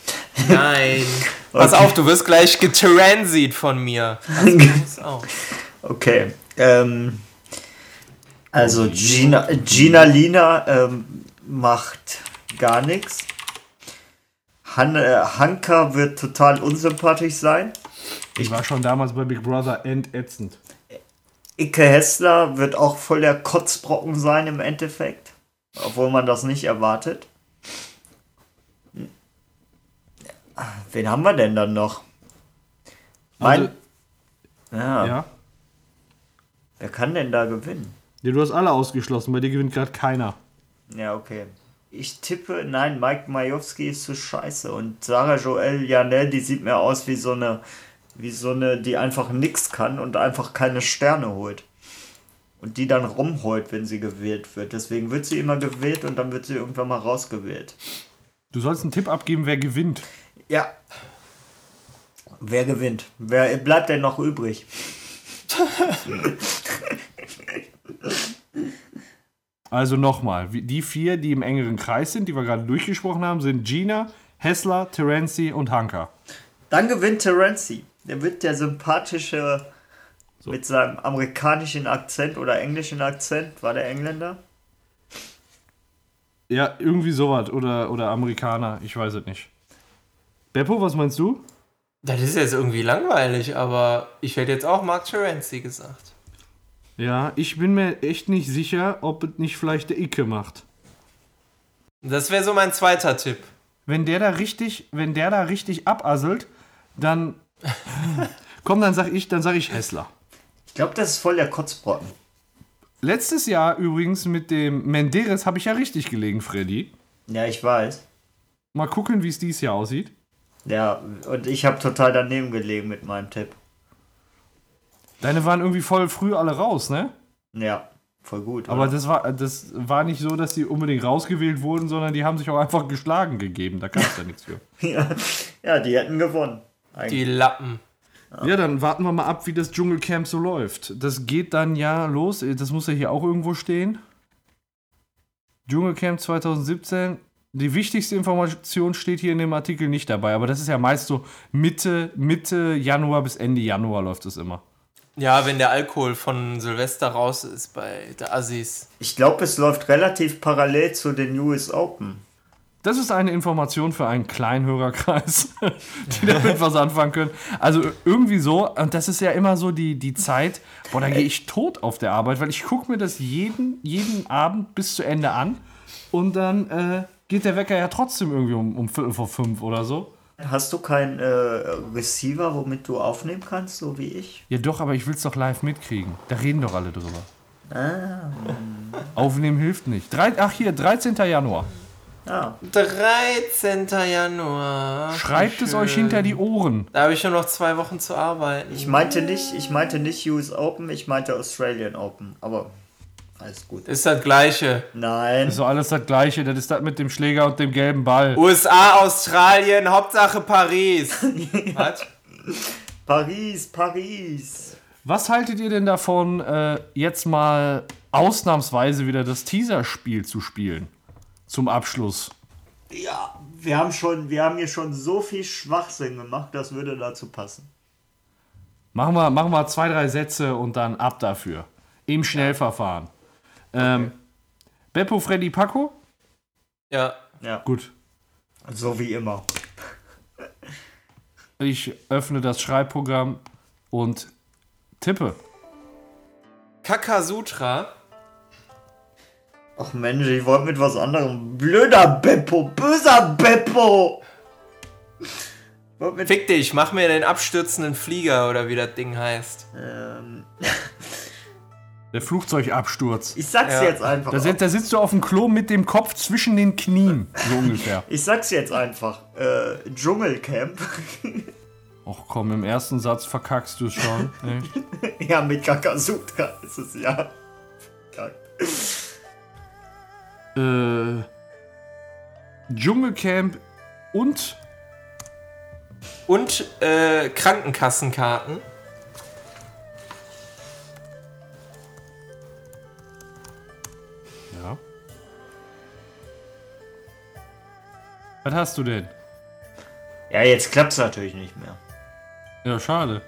Nein. Pass Okay. auf, du wirst gleich getransit von mir. Pass auf. Okay. Ähm, also Gina, Gina Lina ähm, macht gar nichts. Han, äh, Hanka wird total unsympathisch sein. Ich war schon damals bei Big Brother entätzend. Ike Hessler wird auch voll der Kotzbrocken sein im Endeffekt. Obwohl man das nicht erwartet. Wen haben wir denn dann noch? Mein, Also, ja, ja. wer kann denn da gewinnen? Ja. Du hast alle ausgeschlossen. Bei dir gewinnt gerade keiner. Ja, okay. Ich tippe, nein, Mike Majowski ist zu scheiße. Und Sarah Joel Janel, die sieht mir aus wie so eine, wie so eine, die einfach nix kann und einfach keine Sterne holt. Und die dann rumholt, wenn sie gewählt wird. Deswegen wird sie immer gewählt und dann wird sie irgendwann mal rausgewählt. Du sollst einen Tipp abgeben, wer gewinnt. Ja. Wer gewinnt? Wer bleibt denn noch übrig? Also nochmal, die vier, die im engeren Kreis sind, die wir gerade durchgesprochen haben, sind Gina, Hessler, Terenzi und Hanka. Dann gewinnt Terenzi. Der wird der sympathische mit seinem amerikanischen Akzent oder englischen Akzent. War der Engländer? Ja, irgendwie sowas. Oder, oder Amerikaner, ich weiß es nicht. Beppo, was meinst du? Das ist jetzt irgendwie langweilig, aber ich hätte jetzt auch Mark Terenzi gesagt. Ja, ich bin mir echt nicht sicher, ob es nicht vielleicht der Icke macht. Das wäre so mein zweiter Tipp. Wenn der da richtig, wenn der da richtig abasselt, dann. Komm, dann sag ich, dann sag ich Hessler. Ich glaube, das ist voll der Kotzbrocken. Letztes Jahr übrigens mit dem Menderes habe ich ja richtig gelegen, Freddy. Ja, ich weiß. Mal gucken, wie es dieses Jahr aussieht. Ja, und ich habe total daneben gelegen mit meinem Tipp. Deine waren irgendwie voll früh alle raus, ne? Ja, voll gut. Aber oder? das war, das war nicht so, dass die unbedingt rausgewählt wurden, sondern die haben sich auch einfach geschlagen gegeben. Da kannst du ja nichts für. ja, ja, die hätten gewonnen. Die Eigentlich. Lappen. Ja, dann warten wir mal ab, wie das Dschungelcamp so läuft. Das geht dann ja los. Das muss ja hier auch irgendwo stehen. Dschungelcamp 2017. Die wichtigste Information steht hier in dem Artikel nicht dabei, aber das ist ja meist so Mitte, Mitte Januar bis Ende Januar läuft es immer. Ja, wenn der Alkohol von Silvester raus ist bei der Assis. Ich glaube, es läuft relativ parallel zu den US Open. Das ist eine Information für einen Kleinhörerkreis, die damit was anfangen können. Also irgendwie so, und das ist ja immer so die, die Zeit, boah, da gehe ich tot auf der Arbeit, weil ich gucke mir das jeden, jeden Abend bis zu Ende an und dann äh, geht der Wecker ja trotzdem irgendwie um, um Viertel vor fünf oder so. Hast du keinen äh, Receiver, womit du aufnehmen kannst, so wie ich? Ja doch, aber ich will es doch live mitkriegen. Da reden doch alle drüber. Ah, Aufnehmen hilft nicht. Drei, ach hier, 13. Januar. ja. 13. Januar. Schreibt es euch Schön. hinter die Ohren. Da habe ich nur noch zwei Wochen zu arbeiten. Ich meinte nicht, ich meinte nicht US Open, ich meinte Australian Open. Aber alles gut. Ist das gleiche. Nein. Ist so alles das Gleiche. Das ist das mit dem Schläger und dem gelben Ball. USA, Australien, Hauptsache Paris. Was? Paris, Paris. Was haltet ihr denn davon, äh, jetzt mal ausnahmsweise wieder das Teaser-Spiel zu spielen? Zum Abschluss. Ja, wir haben schon, wir haben hier schon so viel Schwachsinn gemacht, das würde dazu passen. Machen wir, machen wir zwei, drei Sätze und dann ab dafür. Im Schnellverfahren. Ähm, Beppo, Freddy, Paco? Ja. Ja, Gut. so wie immer. Ich öffne das Schreibprogramm und tippe. Kakasutra. Ach Mensch, ich wollte mit was anderem. Blöder Beppo, böser Beppo. Fick dich, mach mir den abstürzenden Flieger oder wie das Ding heißt. ähm, Der Flugzeugabsturz. ich sag's Ja. jetzt einfach. Da, sitzt- da sitzt du auf dem Klo mit dem Kopf zwischen den Knien, so ungefähr. Ich sag's jetzt einfach. Äh, Dschungelcamp. Och komm, im ersten Satz verkackst du es schon. Ja, mit Kakasutra ist es ja. Kack. äh, Dschungelcamp und Und äh, Krankenkassenkarten. Was hast du denn? Ja, jetzt klappt's natürlich nicht mehr. Ja, schade.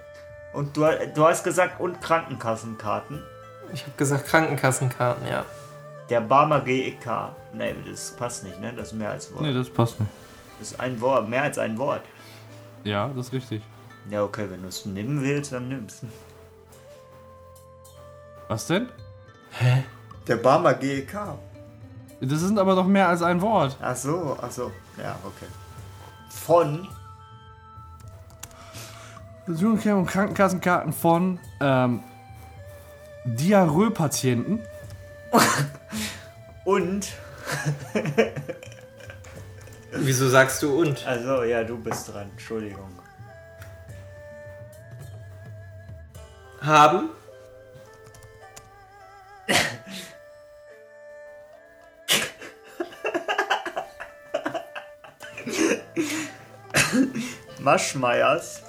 Und du, du hast gesagt, und Krankenkassenkarten. Ich habe gesagt Krankenkassenkarten, ja. Der Barmer GEK. Nee, das passt nicht, ne? Das ist mehr als Wort. Nee, das passt nicht. Das ist ein Wort, mehr als ein Wort. Ja, das ist richtig. Ja, okay, wenn du es nehmen willst, dann nimm's. Was denn? Der Barmer GEK. Das sind aber doch mehr als ein Wort. Ach so, ach so. Ja, okay. Von Dschungelcamp und Krankenkassenkarten von ähm, Diarrhoe-Patienten. und. Wieso sagst du und? Also, ja, du bist dran. Entschuldigung. Haben Maschmeyers.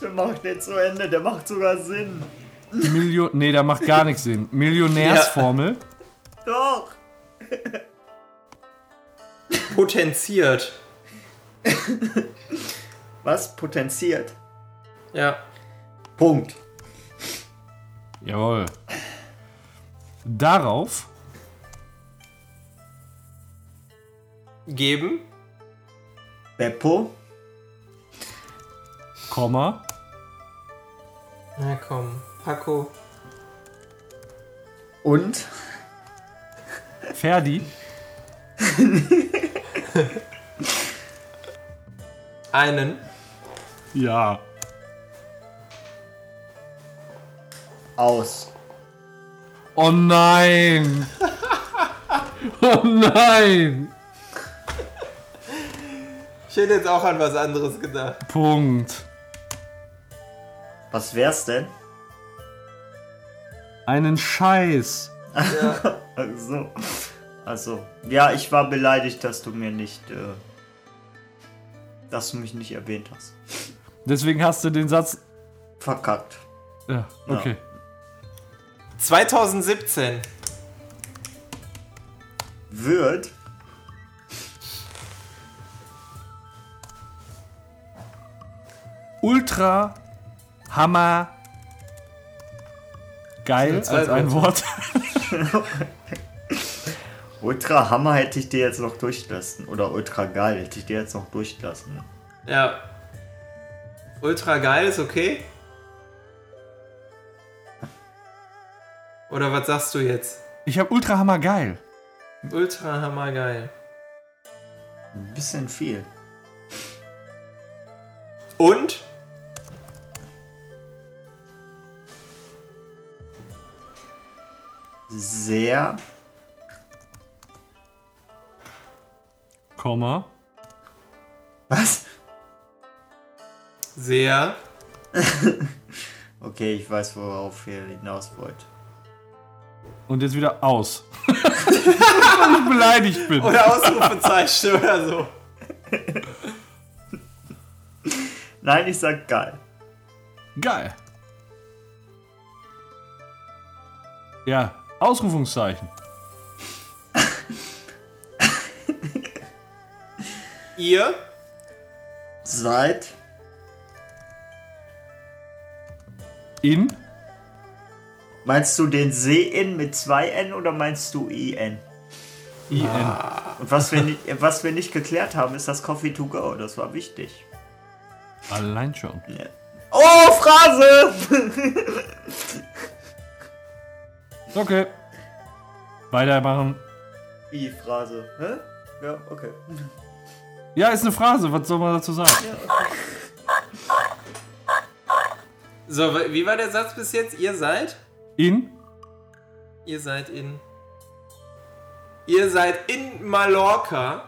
der macht nicht zu Ende, der macht sogar Sinn. Million nee, da macht gar nichts Sinn. Millionärsformel. Doch. potenziert. Was potenziert? Ja. Punkt. Jawohl. Darauf Geben. Beppo. Komma, Na komm. Paco. Und Ferdi, Einen. ja. aus. Oh nein! Oh nein! Ich hätte jetzt auch an was anderes gedacht. Punkt. Was wär's denn? Einen Scheiß. Also. Also. Ja, ich war beleidigt, dass du mir nicht. Äh, dass du mich nicht erwähnt hast. Deswegen hast du den Satz. Verkackt. Ja, okay. 2017. Wird. Ultra Hammer geil als ein Wort. Ultra Hammer hätte ich dir jetzt noch durchlassen. Oder Ultra geil hätte ich dir jetzt noch durchlassen. Ja. Ultra geil ist okay. Oder was sagst du jetzt? Ich habe Ultra Hammer geil. Ultra hammergeil. Ein bisschen viel. Und? Sehr. Komma. Was? Sehr. Okay, ich weiß, worauf ihr hinaus wollt. Und jetzt wieder aus. Weil ich beleidigt bin. Oder Ausrufezeichen oder so. Nein, ich sag geil. Geil. Ja, Ausrufungszeichen. Ihr? Seid In. Meinst du den See-In mit zwei N oder meinst du IN? IN. Und was wir, nicht, was wir nicht geklärt haben, ist das Coffee to go. Das war wichtig. Allein schon. Oh, Phrase! Okay. Weitermachen. Wie Phrase? Hä? Ja, okay. Ja, ist eine Phrase. Was soll man dazu sagen? So, wie war der Satz bis jetzt? Ihr seid? In. Ihr seid in. Ihr seid in Mallorca.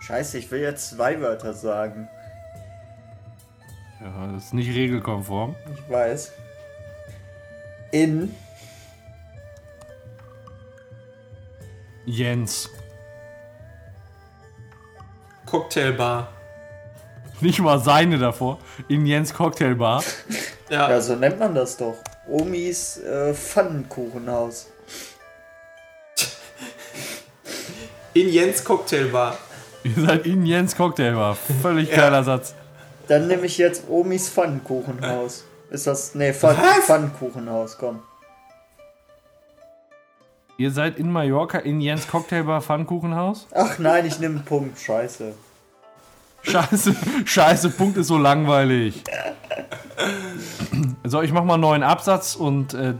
Scheiße, ich will jetzt zwei Wörter sagen. Ja, das ist nicht regelkonform. Ich weiß. In. Jens. Cocktailbar. Nicht mal seine davor. In Jens Cocktailbar. Ja. Ja, so nennt man das doch. Omis äh, Pfannenkuchenhaus. In Jens Cocktailbar. Ihr seid in Jens Cocktailbar. Völlig geiler Satz. Dann nehme ich jetzt Omis Pfannenkuchenhaus. Ist das. Nee, Pfann Was? Pfannenkuchenhaus, komm. Ihr seid in Mallorca in Jens Cocktailbar Pfannkuchenhaus? Ach nein, ich nehme einen Punkt. Scheiße. Scheiße, scheiße, Punkt ist so langweilig. So, ich mach mal einen neuen Absatz und äh,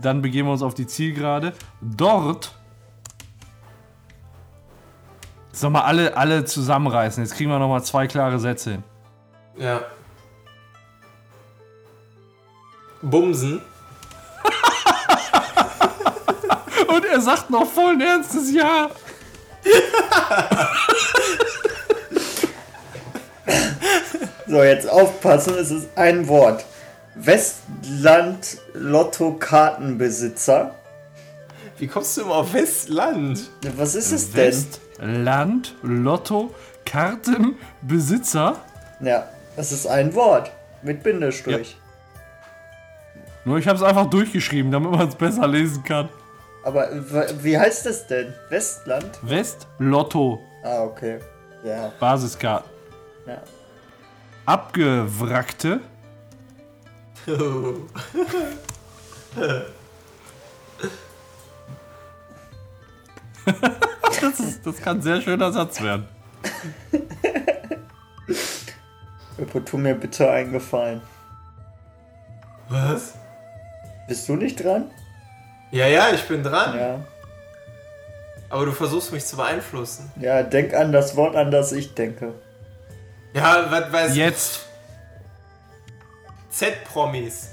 dann begeben wir uns auf die Zielgerade. Dort. Jetzt nochmal alle, alle zusammenreißen. Jetzt kriegen wir nochmal zwei klare Sätze hin. Ja. Bumsen. Und er sagt noch voll ein ernstes Ja. So, jetzt aufpassen, es ist ein Wort. Westland Lotto Kartenbesitzer. Wie kommst du immer auf Westland? Was ist es denn? Westland Lotto Kartenbesitzer. Ja, es ist ein Wort. Mit Bindestrich. Nur ich habe es einfach durchgeschrieben, damit man es besser lesen kann. Aber wie heißt es denn? Westland? West Lotto Ah, okay. Ja, Basiskarten. ja. Abgewrackte das, ist, das kann ein sehr schöner Satz werden. Öpo, tu mir bitte einen Gefallen. Was? Bist du nicht dran? Ja, ja, ich bin dran. Ja. Aber du versuchst mich zu beeinflussen. Ja, denk an das Wort, an das ich denke. Ja, was weiß Jetzt. Z-Promis.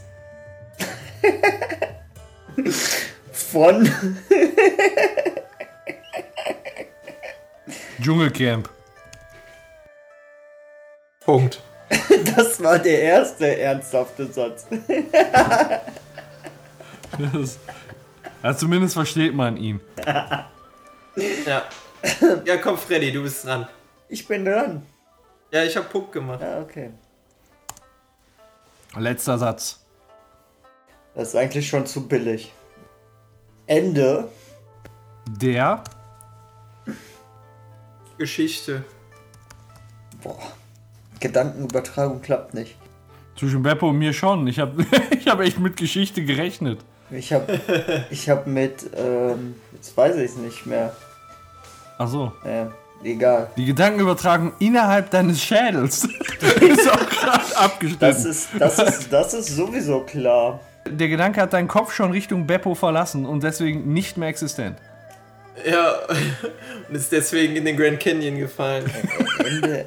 Von Dschungelcamp. Punkt. Das war der erste ernsthafte Satz. Das, ja, zumindest versteht man ihn. Ja. Ja, komm, Freddy, du bist dran. Ich bin dran. Ja, ich hab Punkt gemacht. Ja, okay. Letzter Satz. Das ist eigentlich schon zu billig. Ende. Der Geschichte. Boah. Gedankenübertragung klappt nicht. Zwischen Beppo und mir schon. Ich habe ich hab echt mit Geschichte gerechnet. Ich hab, ich hab mit, ähm, jetzt weiß ich es nicht mehr. Achso. Äh, egal. Die Gedankenübertragung innerhalb deines Schädels ist auch gerade abgeschnitten. Das ist, das ist, das ist sowieso klar. Der Gedanke hat deinen Kopf schon Richtung Beppo verlassen und deswegen nicht mehr existent. Ja, und ist deswegen in den Grand Canyon gefallen. Ende,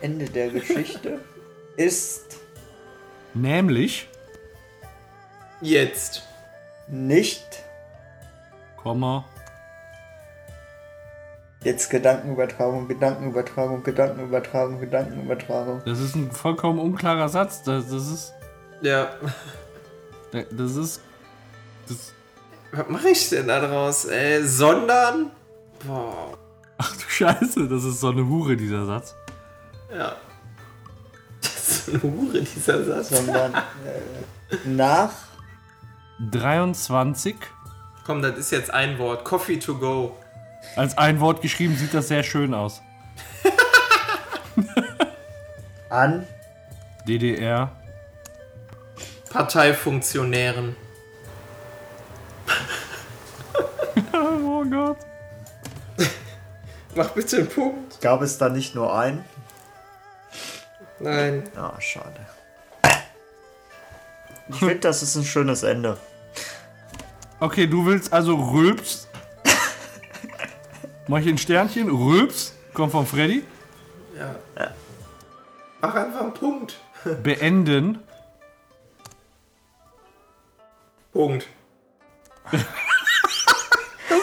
Ende der Geschichte ist Nämlich, Jetzt. nicht Komma, jetzt Gedankenübertragung, Gedankenübertragung, Gedankenübertragung, Gedankenübertragung. das ist ein vollkommen unklarer Satz. Das, das ist, Ja. das ist, das, Was mache ich denn da draus? Äh, sondern. Boah. ach du Scheiße, das ist so eine Hure, dieser Satz. Ja. Das ist eine Hure, dieser Satz. Sondern äh, nach 23, Komm, das ist jetzt ein Wort. Coffee to go. als ein Wort geschrieben, sieht das sehr schön aus. an DDR, Parteifunktionären. oh Gott. Mach bitte einen Punkt. gab es da nicht nur einen. Nein. Ah, schade. Ich finde, das ist ein schönes Ende. Okay, du willst also Rülps. Mach ich ein Sternchen? Rülps, kommt von Freddy. Ja. Mach einfach einen Punkt. Beenden. Punkt.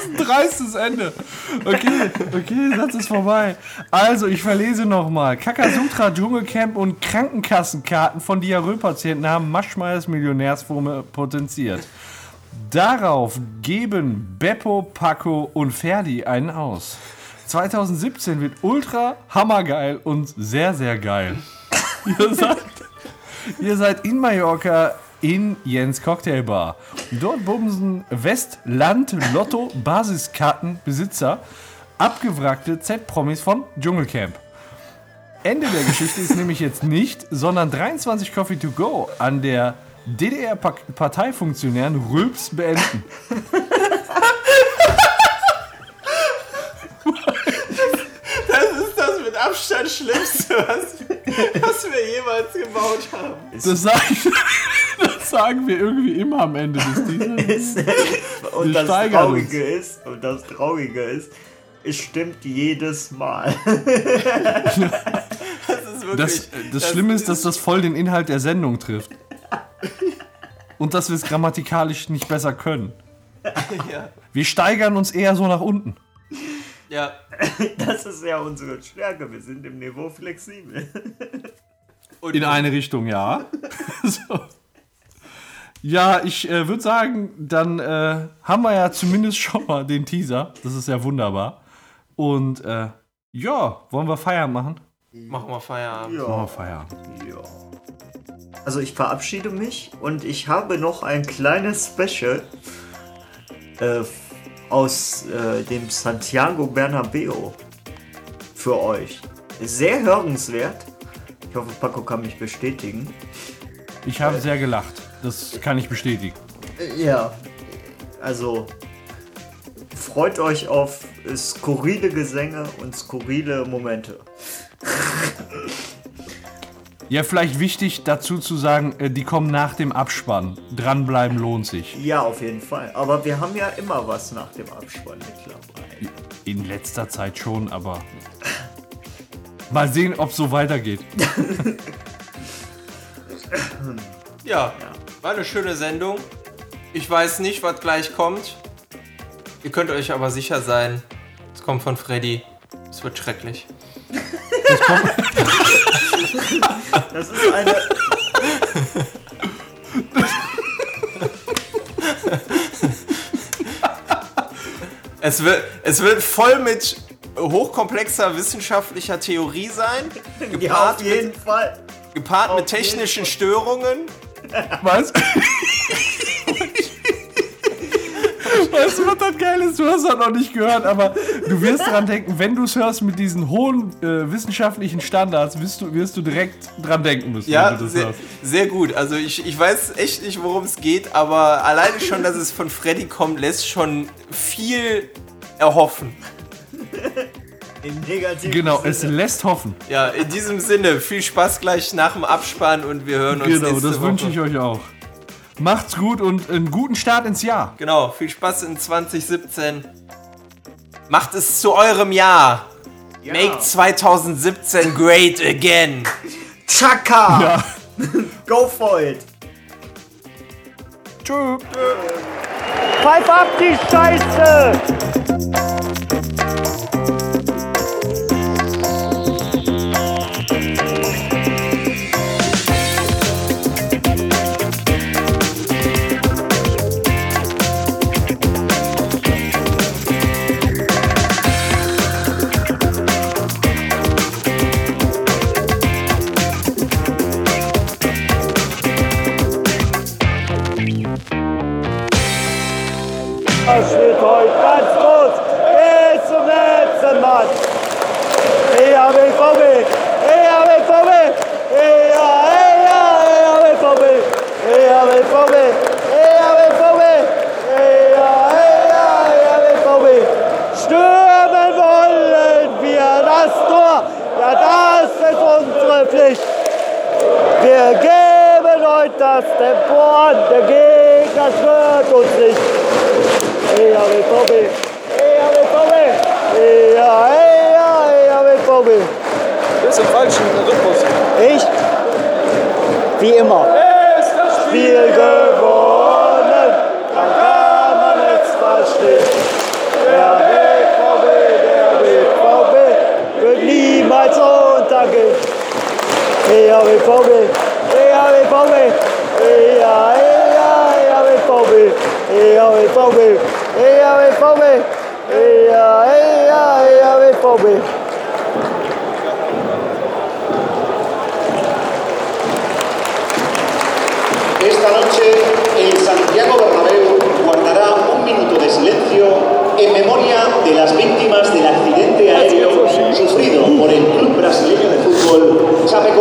Ein dreistes Ende. Okay, okay, Satz ist vorbei. Also, ich verlese nochmal. Kakasutra, Dschungelcamp und Krankenkassenkarten von Diarrhoe-Patienten haben Maschmeyers Millionärsformel potenziert. Darauf geben Beppo, Paco und Ferdi einen aus. 2017 wird ultra hammergeil und sehr, sehr geil. Ihr seid, ihr seid in Mallorca in Jens Cocktailbar. Dort bumsen Westland Lotto Basiskartenbesitzer abgewrackte Z-Promis von Dschungelcamp. Ende der Geschichte ist nämlich jetzt nicht, sondern 23 Coffee to go an der DDR-Parteifunktionären Rülps beenden. Das ist das mit Abstand Schlimmste, was, was wir jemals gebaut haben. Das, sagen, das sagen wir irgendwie immer am Ende des Teasers. Und das Traurige ist, und das Traurige ist, es stimmt jedes Mal. Das ist wirklich. Das, das Schlimme ist, dass das voll den Inhalt der Sendung trifft. Und dass wir es grammatikalisch nicht besser können. Ja. Wir steigern uns eher so nach unten. ja. Das ist ja unsere Stärke. Wir sind im Niveau flexibel. Und In eine Richtung, ja. so. Ja, ich äh, würde sagen, dann äh, haben wir ja zumindest schon mal den Teaser. Das ist ja wunderbar. Und äh, ja, wollen wir Feiern machen? Machen wir Feierabend. Machen wir Feiern. Ja. Also ich verabschiede mich und ich habe noch ein kleines Special äh, aus äh, dem Santiago Bernabeo für euch. Sehr hörenswert. Ich hoffe, Paco kann mich bestätigen. Ich habe sehr gelacht. Das kann ich bestätigen. Äh, Ja, also freut euch auf skurrile Gesänge und skurrile Momente. Ja, vielleicht wichtig dazu zu sagen, äh, die kommen nach dem Abspann. Dranbleiben lohnt sich. Ja, auf jeden Fall. Aber wir haben ja immer was nach dem Abspann mittlerweile. In letzter Zeit schon, aber. Mal sehen, ob es so weitergeht. Ja, war eine schöne Sendung. Ich weiß nicht, was gleich kommt. Ihr könnt euch aber sicher sein, es kommt von Freddy. Es wird schrecklich. Das ist eine. Es wird, es wird voll mit hochkomplexer wissenschaftlicher Theorie sein, Ja, gepaart, auf jeden mit, Fall. gepaart auf mit technischen Störungen. Was? Weißt du, was das geil ist? Du hast das noch nicht gehört, aber du wirst dran denken, wenn du es hörst mit diesen hohen äh, wissenschaftlichen Standards, wirst du, wirst du direkt dran denken müssen, Ja, wenn du das sehr, hörst. sehr gut. Also ich, ich weiß echt nicht, worum es geht, aber alleine schon, dass es von Freddy kommt, lässt schon viel erhoffen. Im negativen Genau, Sinne. es lässt hoffen. Ja, in diesem Sinne, viel Spaß gleich nach dem Abspann und wir hören uns Genau, nächste das wünsche ich euch auch. Macht's gut und einen guten Start ins Jahr. Genau, viel Spaß in 2017. Macht es zu eurem Jahr. Make 2017 great again. Chaka! Ja. Go for it! Tschüss. Pfeif ab die Scheiße! Wir geben heute das Tempo an. Der Gegner stört uns nicht. EABVB, EABVB, EA, EA, EABVB. Du bist im falschen Rhythmus. Ich? Wie immer. Spiel gewonnen, dann kann man es verstehen. Der BVB, der BVB wird niemals untergehen. ave pobre, ea, ea, ea, ave pobre, ea, ave pobre, ea, ave pobre, ea, ea, ea, ave pobre. Esta noche el Santiago Bernabéu guardará un minuto de silencio en memoria de las víctimas del accidente aéreo sufrido por el Club Brasil.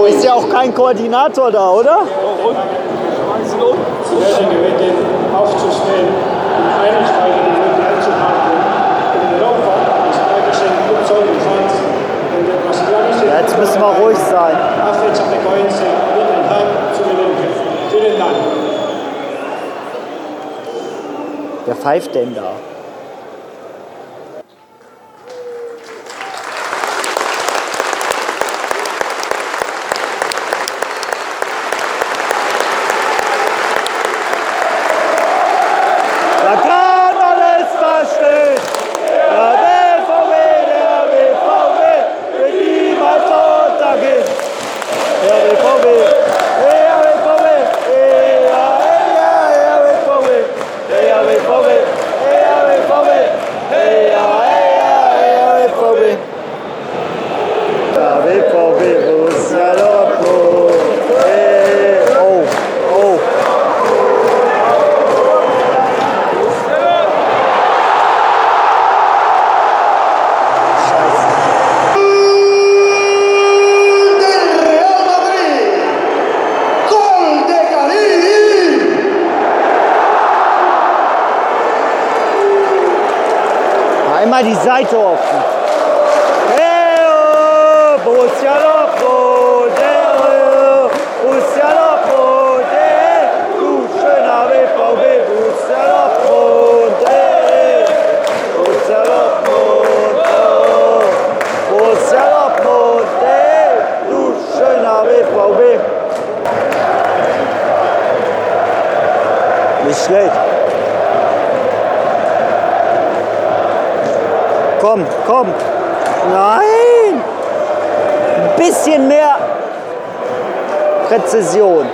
Ist ja auch kein Koordinator da, oder? Ja, jetzt müssen wir ruhig sein. Wer pfeift denn? Da kann man es verstehen. Der BVB, der BVB wird niemals untergehen. Der BVB, der BVB, ja, ja, ja, BVB, der BVB, der BVB, ja, ja, ja, BVB. Der BVB, Borussia Dortmund. Hey, Oh, oh. del Real Madrid. ¡Gol de Karim! Einmal die Komm. Nein! Ein bisschen mehr Präzision.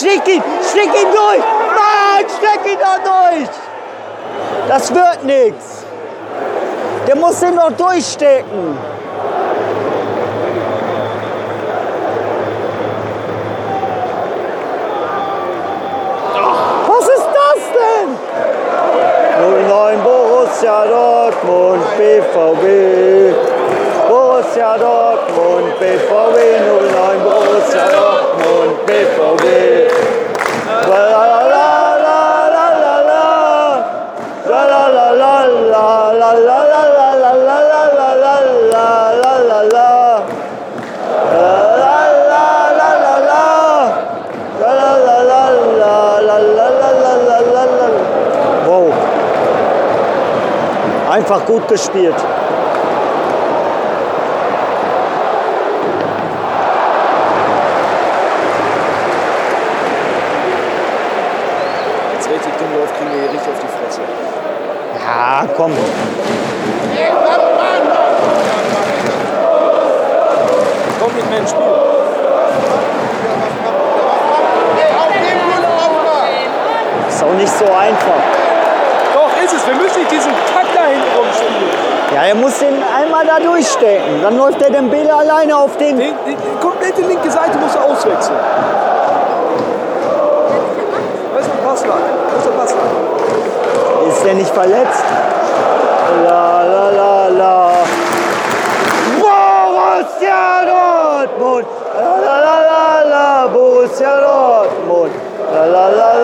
Schnick ihn! Schnick ihn durch! Mann, steck ihn da durch! Das wird nichts! Der muss den noch durchstecken! Was ist das denn? 09 Borussia Dortmund, BVB. Borussia Dortmund, BVB. 09 Borussia Dortmund, BVB. La la la la durchstecken. Dann läuft der Dembele alleine auf den. Die, die, die komplette linke Seite muss er auswechseln. Was ist ein Passler? Wo ist der Passler? Ist der nicht verletzt? La la la la. Borussia Dortmund. La la la la la. Borussia Dortmund. La la la la.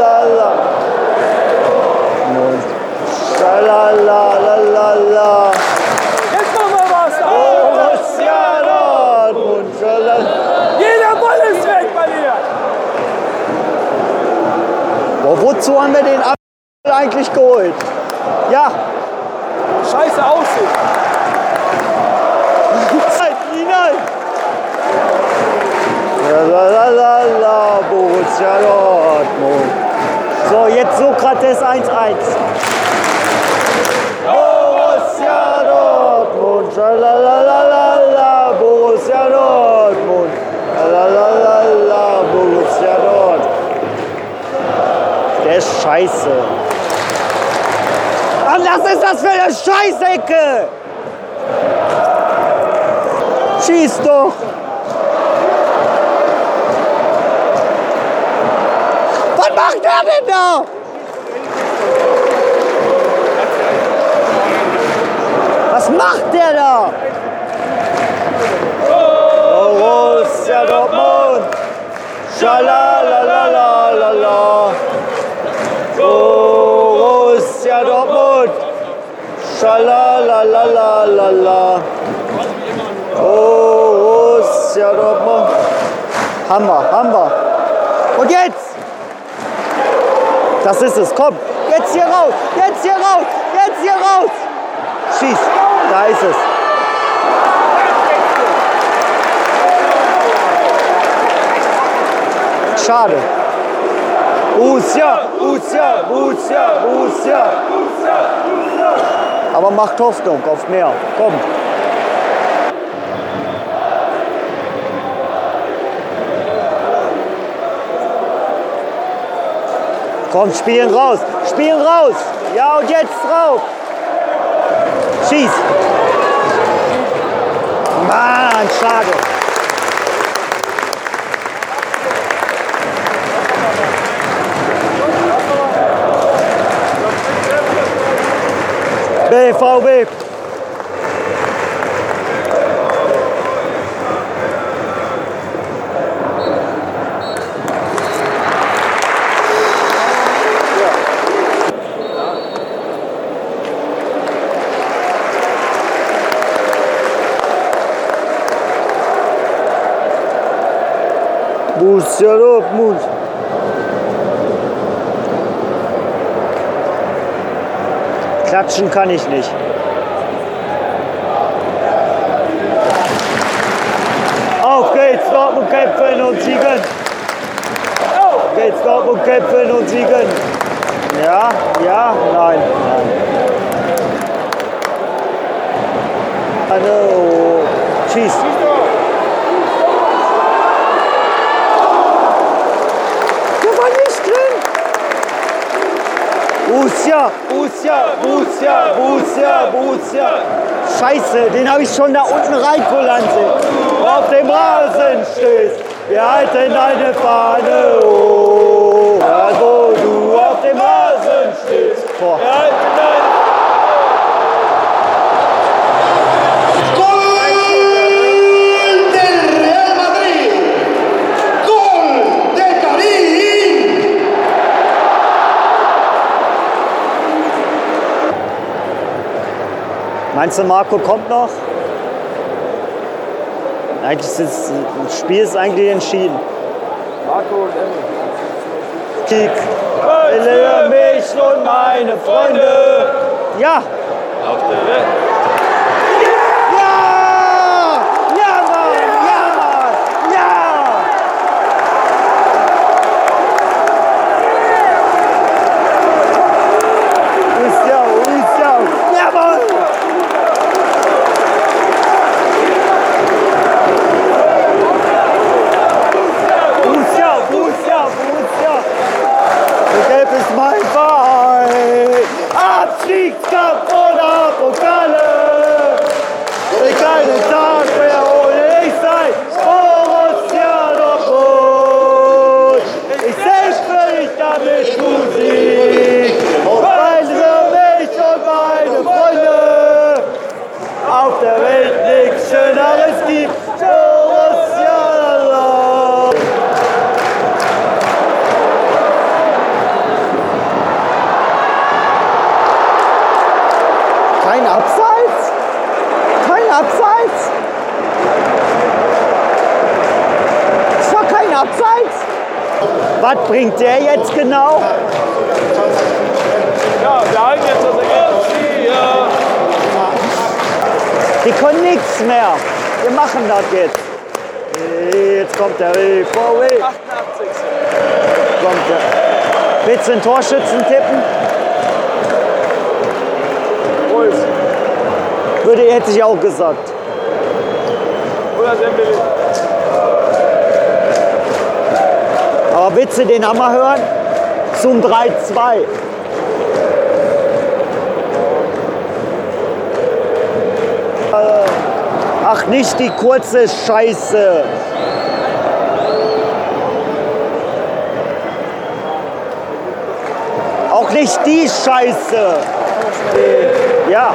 Wozu haben wir den Ab eigentlich geholt? Ja, Scheiße aussehen. hinein. La la la la la, Borussia Dortmund. So, jetzt Sokrates 1-1. Borussia Dortmund. La la la la la la, Borussia Dortmund. La la la la la, Borussia Dortmund. Der ist scheiße. Ach, was ist das für eine Scheißecke? Schieß doch! Was macht der denn da? Was macht der da? Borussia Dortmund! Schalalalala. Borussia Dortmund! Schalalalala. Borussia Dortmund. Haben wir. Und jetzt? Das ist es, komm. Jetzt hier raus, jetzt hier raus, jetzt hier raus. Schieß, da ist es. Schade. Borussia, Borussia, Borussia, Borussia. Aber macht Hoffnung auf mehr. Komm. Komm, spielen raus, spielen raus. Ja, und jetzt drauf. Schieß. Mann, schade. VB Bursa Rob Mund Klatschen kann ich nicht. Auf geht's, Dortmund kämpfen und siegen. Auf geht's, Dortmund kämpfen und siegen. Ja, ja, nein, nein. Hallo, schieß. Borussia, Borussia, Borussia, Borussia, Borussia. Scheiße, den habe ich schon da unten reinkullern sehen. Auf dem Rasen stehst, wir halten deine Fahne hoch. Wo du auf dem Rasen stehst, wir halten Meinst du, Marco kommt noch? Eigentlich ist das Spiel ist eigentlich entschieden. Marco und Emmy. Kick. Will mich und meine Freunde. Ja. Was bringt der jetzt genau? Ja, wir halten jetzt das Ergebnis hier. Die können nichts mehr. Wir machen das jetzt. Jetzt kommt der BVB. 88. Kommt der. Willst du den Torschützen tippen? Ruhig. Würde, hätte ich auch gesagt. Oder Dembele. Aber willst du den Hammer hören? Zum 3-2. Äh, Ach, nicht die kurze Scheiße. Auch nicht die Scheiße. Ja.